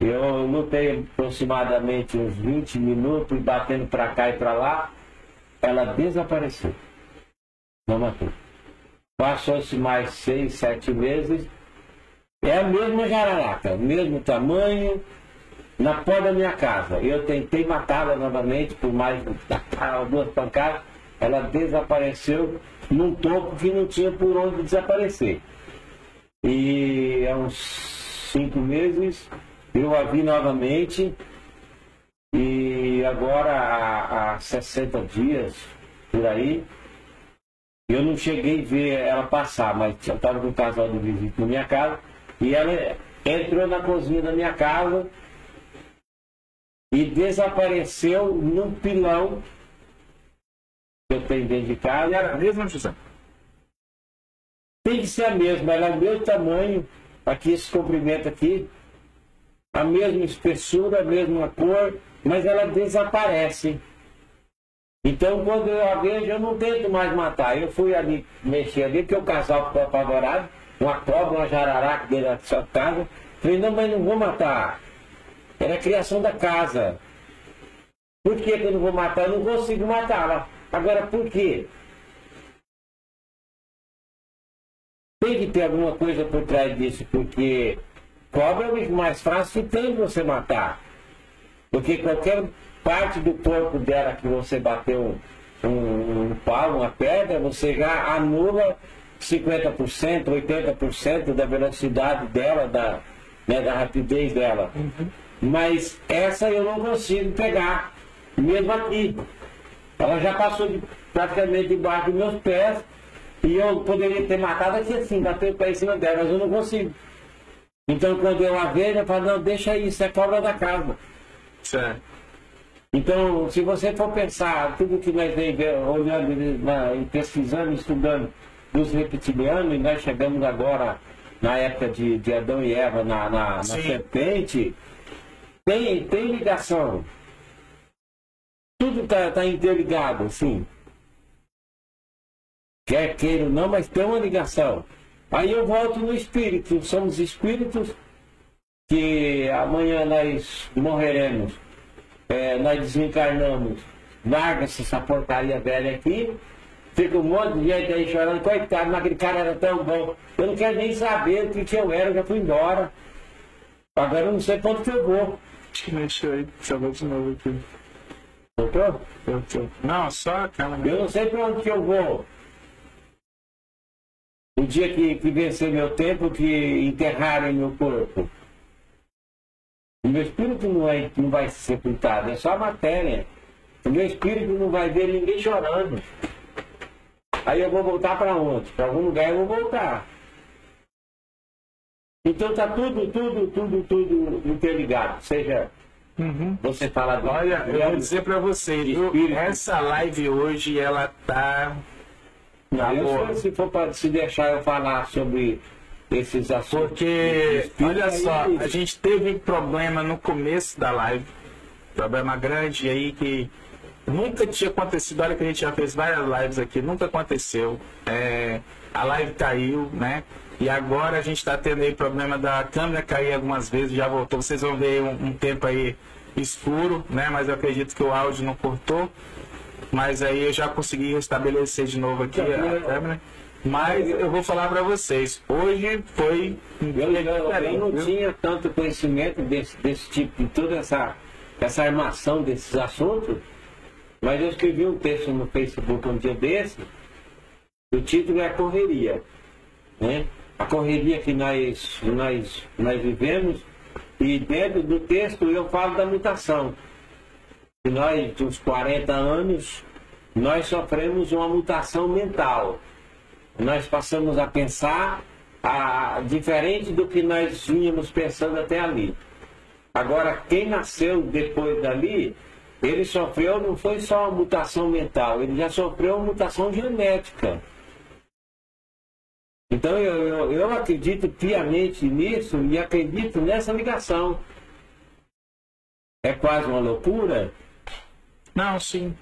Eu lutei aproximadamente uns 20 minutos, batendo para cá e para lá. Ela desapareceu. Não matou. Passou-se mais seis, sete meses. É a mesma jararaca, mesmo tamanho, na porta da minha casa. Eu tentei matá-la novamente por mais duas pancadas. Ela desapareceu num topo que não tinha por onde desaparecer. E há uns cinco meses eu a vi novamente. E agora há, há 60 dias por aí. Eu não cheguei a ver ela passar, mas eu estava um casal de visita na minha casa. E ela entrou na cozinha da minha casa e desapareceu num pilão que eu tenho dentro de E casa. era mesmo, José? Tem que ser a mesma, ela é o meu tamanho, aqui esse comprimento aqui, a mesma espessura, a mesma cor, mas ela desaparece. Então quando eu a vejo, eu não tento mais matar. Eu fui ali mexer ali, porque o casal ficou apavorado, uma cobra, uma jararaca dentro da sua casa. Falei, não, mas não vou matar. Era a criação da casa. Por que, que eu não vou matar? Eu não consigo matá-la. Agora, por quê? Tem que ter alguma coisa por trás disso, porque cobra é o mais fácil que tem você matar. Porque qualquer parte do corpo dela que você bateu um, um pau, uma pedra, você já anula 50%, 80% da velocidade dela, da, né, da rapidez dela. Mas essa eu não consigo pegar, mesmo aqui. Ela já passou de- praticamente debaixo dos meus pés e eu poderia ter matado aqui assim, bater o pé em cima dela, mas eu não consigo. Então quando eu a vejo, eu falo, não, deixa isso, é cobra da casa. Certo. Então, se você for pensar tudo que nós vem olhando, e pesquisando, estudando dos reptilianos, e nós chegamos agora na época de, de Adão e Eva na, na, na serpente, tem, tem ligação. Tudo está tá interligado, sim. Quer queira ou não, mas tem uma ligação. Aí eu volto no espírito. Somos espíritos que amanhã nós morreremos é, nós desencarnamos, larga-se essa porcaria velha aqui, fica um monte de gente aí chorando, coitado, mas aquele cara era tão bom. Eu não quero nem saber o que, que eu era, eu já fui embora. Agora eu não sei quanto que eu vou. Mexeu aí. Ver de novo aqui. Eu tô- Não, só aquela. Eu não sei para onde que eu vou. O dia que, que vencer meu tempo, que enterrarem meu corpo. O meu espírito não, é, não vai ser sepultado, é só a matéria. O meu espírito não vai ver ninguém chorando. Aí eu vou voltar para onde? Para algum lugar eu vou voltar. Então tá tudo, tudo, tudo, tudo interligado. Seja Uhum. você fala do Olha, eu vou dizer pra você, essa live hoje, ela tá. Não, eu se, for para se deixar eu falar sobre esses assuntos. Porque, olha aí- só, a gente teve problema no começo da live. Problema grande aí que Nunca tinha acontecido, olha que a gente já fez várias lives aqui, nunca aconteceu. É, a live caiu, né? E agora a gente está tendo aí problema da câmera cair algumas vezes, já voltou. Vocês vão ver um, um tempo aí escuro, né? Mas eu acredito que o áudio não cortou. Mas aí eu já consegui restabelecer de novo aqui a câmera. Mas eu vou falar para vocês, hoje foi um dia eu, eu não viu? tinha tanto conhecimento desse, desse tipo, de toda essa, essa armação desses assuntos, mas eu escrevi um texto no Facebook um dia desse, o título é a correria. Né? A correria que nós, nós, nós vivemos, e dentro do texto eu falo da mutação. Que nós, dos 40 anos, nós sofremos uma mutação mental. Nós passamos a pensar a, diferente do que nós vínhamos pensando até ali. Agora, quem nasceu depois dali, ele sofreu não foi só uma mutação mental, ele já sofreu uma mutação genética. Então eu, eu, eu acredito piamente nisso e acredito nessa ligação. É quase uma loucura? Não, sim.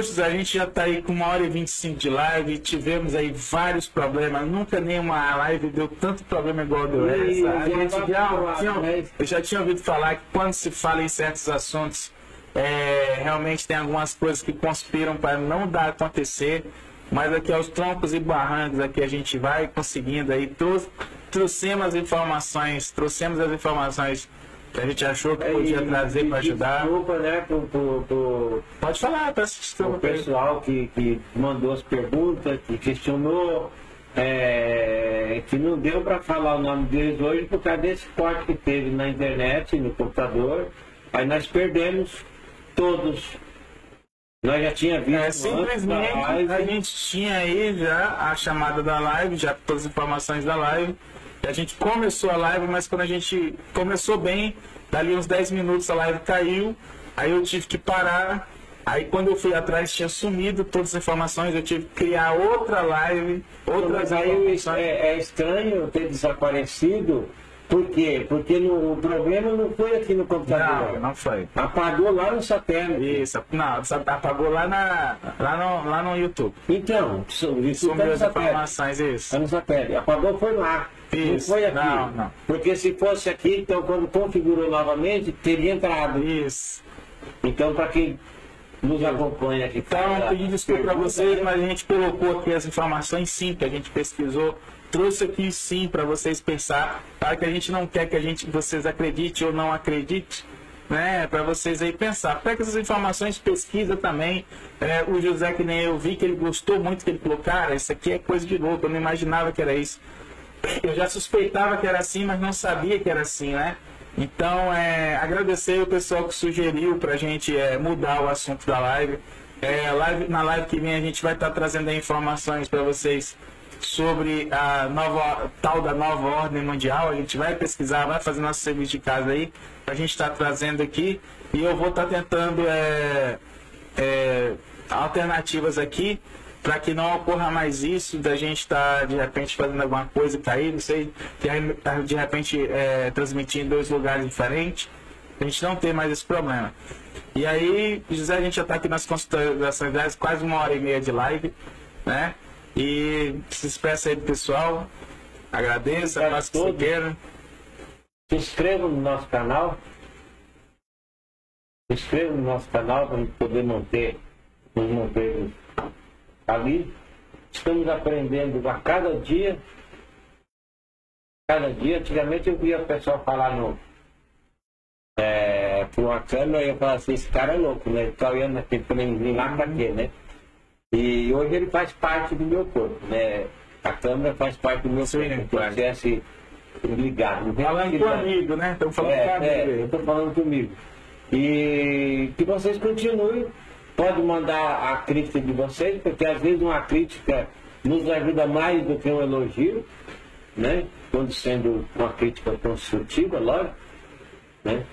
José, a gente já está aí com uma hora e 25 de live, tivemos aí vários problemas, nunca nenhuma live deu tanto problema igual deu essa. A gente já, tinha, né? eu já tinha ouvido falar que quando se fala em certos assuntos, é, realmente tem algumas coisas que conspiram para não dar acontecer, mas aqui aos troncos e barrancos aqui a gente vai conseguindo aí, trouxemos as informações, trouxemos as informações que a gente achou que podia é, trazer para ajudar. Desculpa, né, pro, pro, pro, Pode falar, peço desculpa. O pessoal que, que mandou as perguntas, que questionou, é, que não deu para falar o nome deles hoje por causa desse corte que teve na internet, no computador. Aí nós perdemos todos. Nós já tinha visto. É, simplesmente a gente tinha aí já a chamada da live, já todas as informações da live. A gente começou a live, mas quando a gente começou bem, dali uns 10 minutos a live caiu, aí eu tive que parar. Aí quando eu fui atrás tinha sumido todas as informações, eu tive que criar outra live, outras Mas aí é, é estranho ter desaparecido por quê? Porque no, o problema não foi aqui no computador. Não, não foi. Apagou lá no satélite. Isso, não, apagou lá, na, lá, no, lá no YouTube. Então, isso Sumiu as informações, isso. Tá no satélite. Apagou foi lá. Isso. Não foi aqui. Não, não. Porque se fosse aqui, então quando configurou novamente, teria entrado. Isso. Então, para quem nos acompanha aqui. Então, pedi desculpa para vocês, mas a gente colocou aqui as informações sim, que a gente pesquisou trouxe aqui sim para vocês pensar, para que a gente não quer que a gente vocês acreditem ou não acreditem, né? Para vocês aí pensar. Pega essas informações, pesquisa também. É, o José que nem eu vi que ele gostou muito que ele falou, cara, isso aqui é coisa de louco, eu não imaginava que era isso. Eu já suspeitava que era assim, mas não sabia que era assim, né? Então, é, agradecer o pessoal que sugeriu para a gente é, mudar o assunto da live. É, live. Na live que vem a gente vai estar tá trazendo informações para vocês sobre a nova tal da nova ordem mundial. A gente vai pesquisar, vai fazer nosso serviço de casa aí, a gente está trazendo aqui e eu vou estar tá tentando é, é, alternativas aqui para que não ocorra mais isso da gente estar tá, de repente fazendo alguma coisa cair, não sei, de repente é, transmitir em dois lugares diferentes, a gente não ter mais esse problema. E aí, José, a gente já está aqui nas consultações quase uma hora e meia de live, né? E se expressa aí do pessoal. Agradeço, a que Se inscreva no nosso canal. Se inscreva no nosso canal para poder manter, nos manter ali. Estamos aprendendo a cada dia. Cada dia. Antigamente eu via o pessoal falar no. É, por uma câmera e eu falava assim, esse cara é louco, né? Ele tá olhando aquele trem lá pra quê, né? E hoje ele faz parte do meu corpo, né? A câmera faz parte do meu Sim, corpo. Claro. Então, ligado. Falando comigo, né? Estamos falando é, comigo. É, eu estou falando comigo. E que vocês continuem. Pode mandar a crítica de vocês, porque às vezes uma crítica nos ajuda mais do que um elogio, né? Quando sendo uma crítica construtiva, lógico. Né?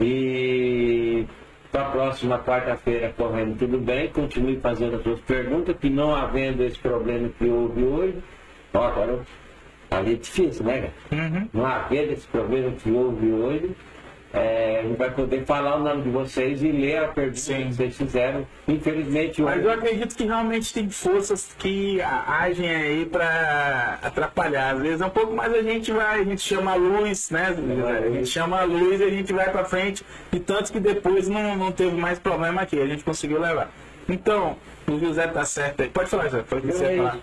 E para a próxima quarta-feira correndo tudo bem, continue fazendo as suas perguntas, que não havendo esse problema que houve hoje, ó, agora ali é difícil, né? Uhum. Não havendo esse problema que houve hoje, é, a gente vai poder falar o nome de vocês e ler a pergunta Sim. que vocês fizeram. Infelizmente, Mas hoje- eu acredito que realmente tem forças que agem aí para atrapalhar. Às vezes é um pouco mais a gente vai, a gente chama a luz, né? A gente chama a luz e a gente vai para frente. E tanto que depois não, não teve mais problema aqui, a gente conseguiu levar. Então, o José tá certo aí. Pode falar, José, Não, você falar.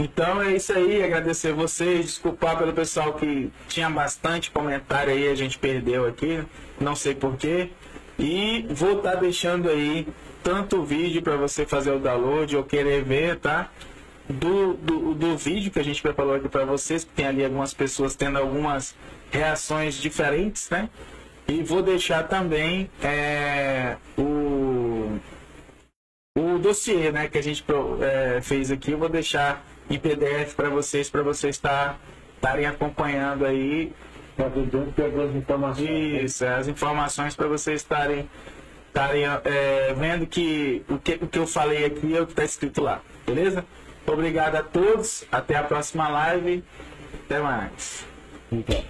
Então é isso aí, agradecer vocês, desculpar pelo pessoal que tinha bastante comentário aí, a gente perdeu aqui, não sei porquê. E vou estar deixando aí tanto o vídeo para você fazer o download ou querer ver, tá? Do, do, do vídeo que a gente preparou aqui para vocês, que tem ali algumas pessoas tendo algumas reações diferentes, né? E vou deixar também é, o, o dossiê né, que a gente é, fez aqui, eu vou deixar em PDF para vocês, para vocês tá- estarem acompanhando aí Tá isso, as informações para vocês estarem estarem é, vendo que o, que o que eu falei aqui é o que está escrito lá, beleza? Obrigado a todos, até a próxima live, até mais. Então.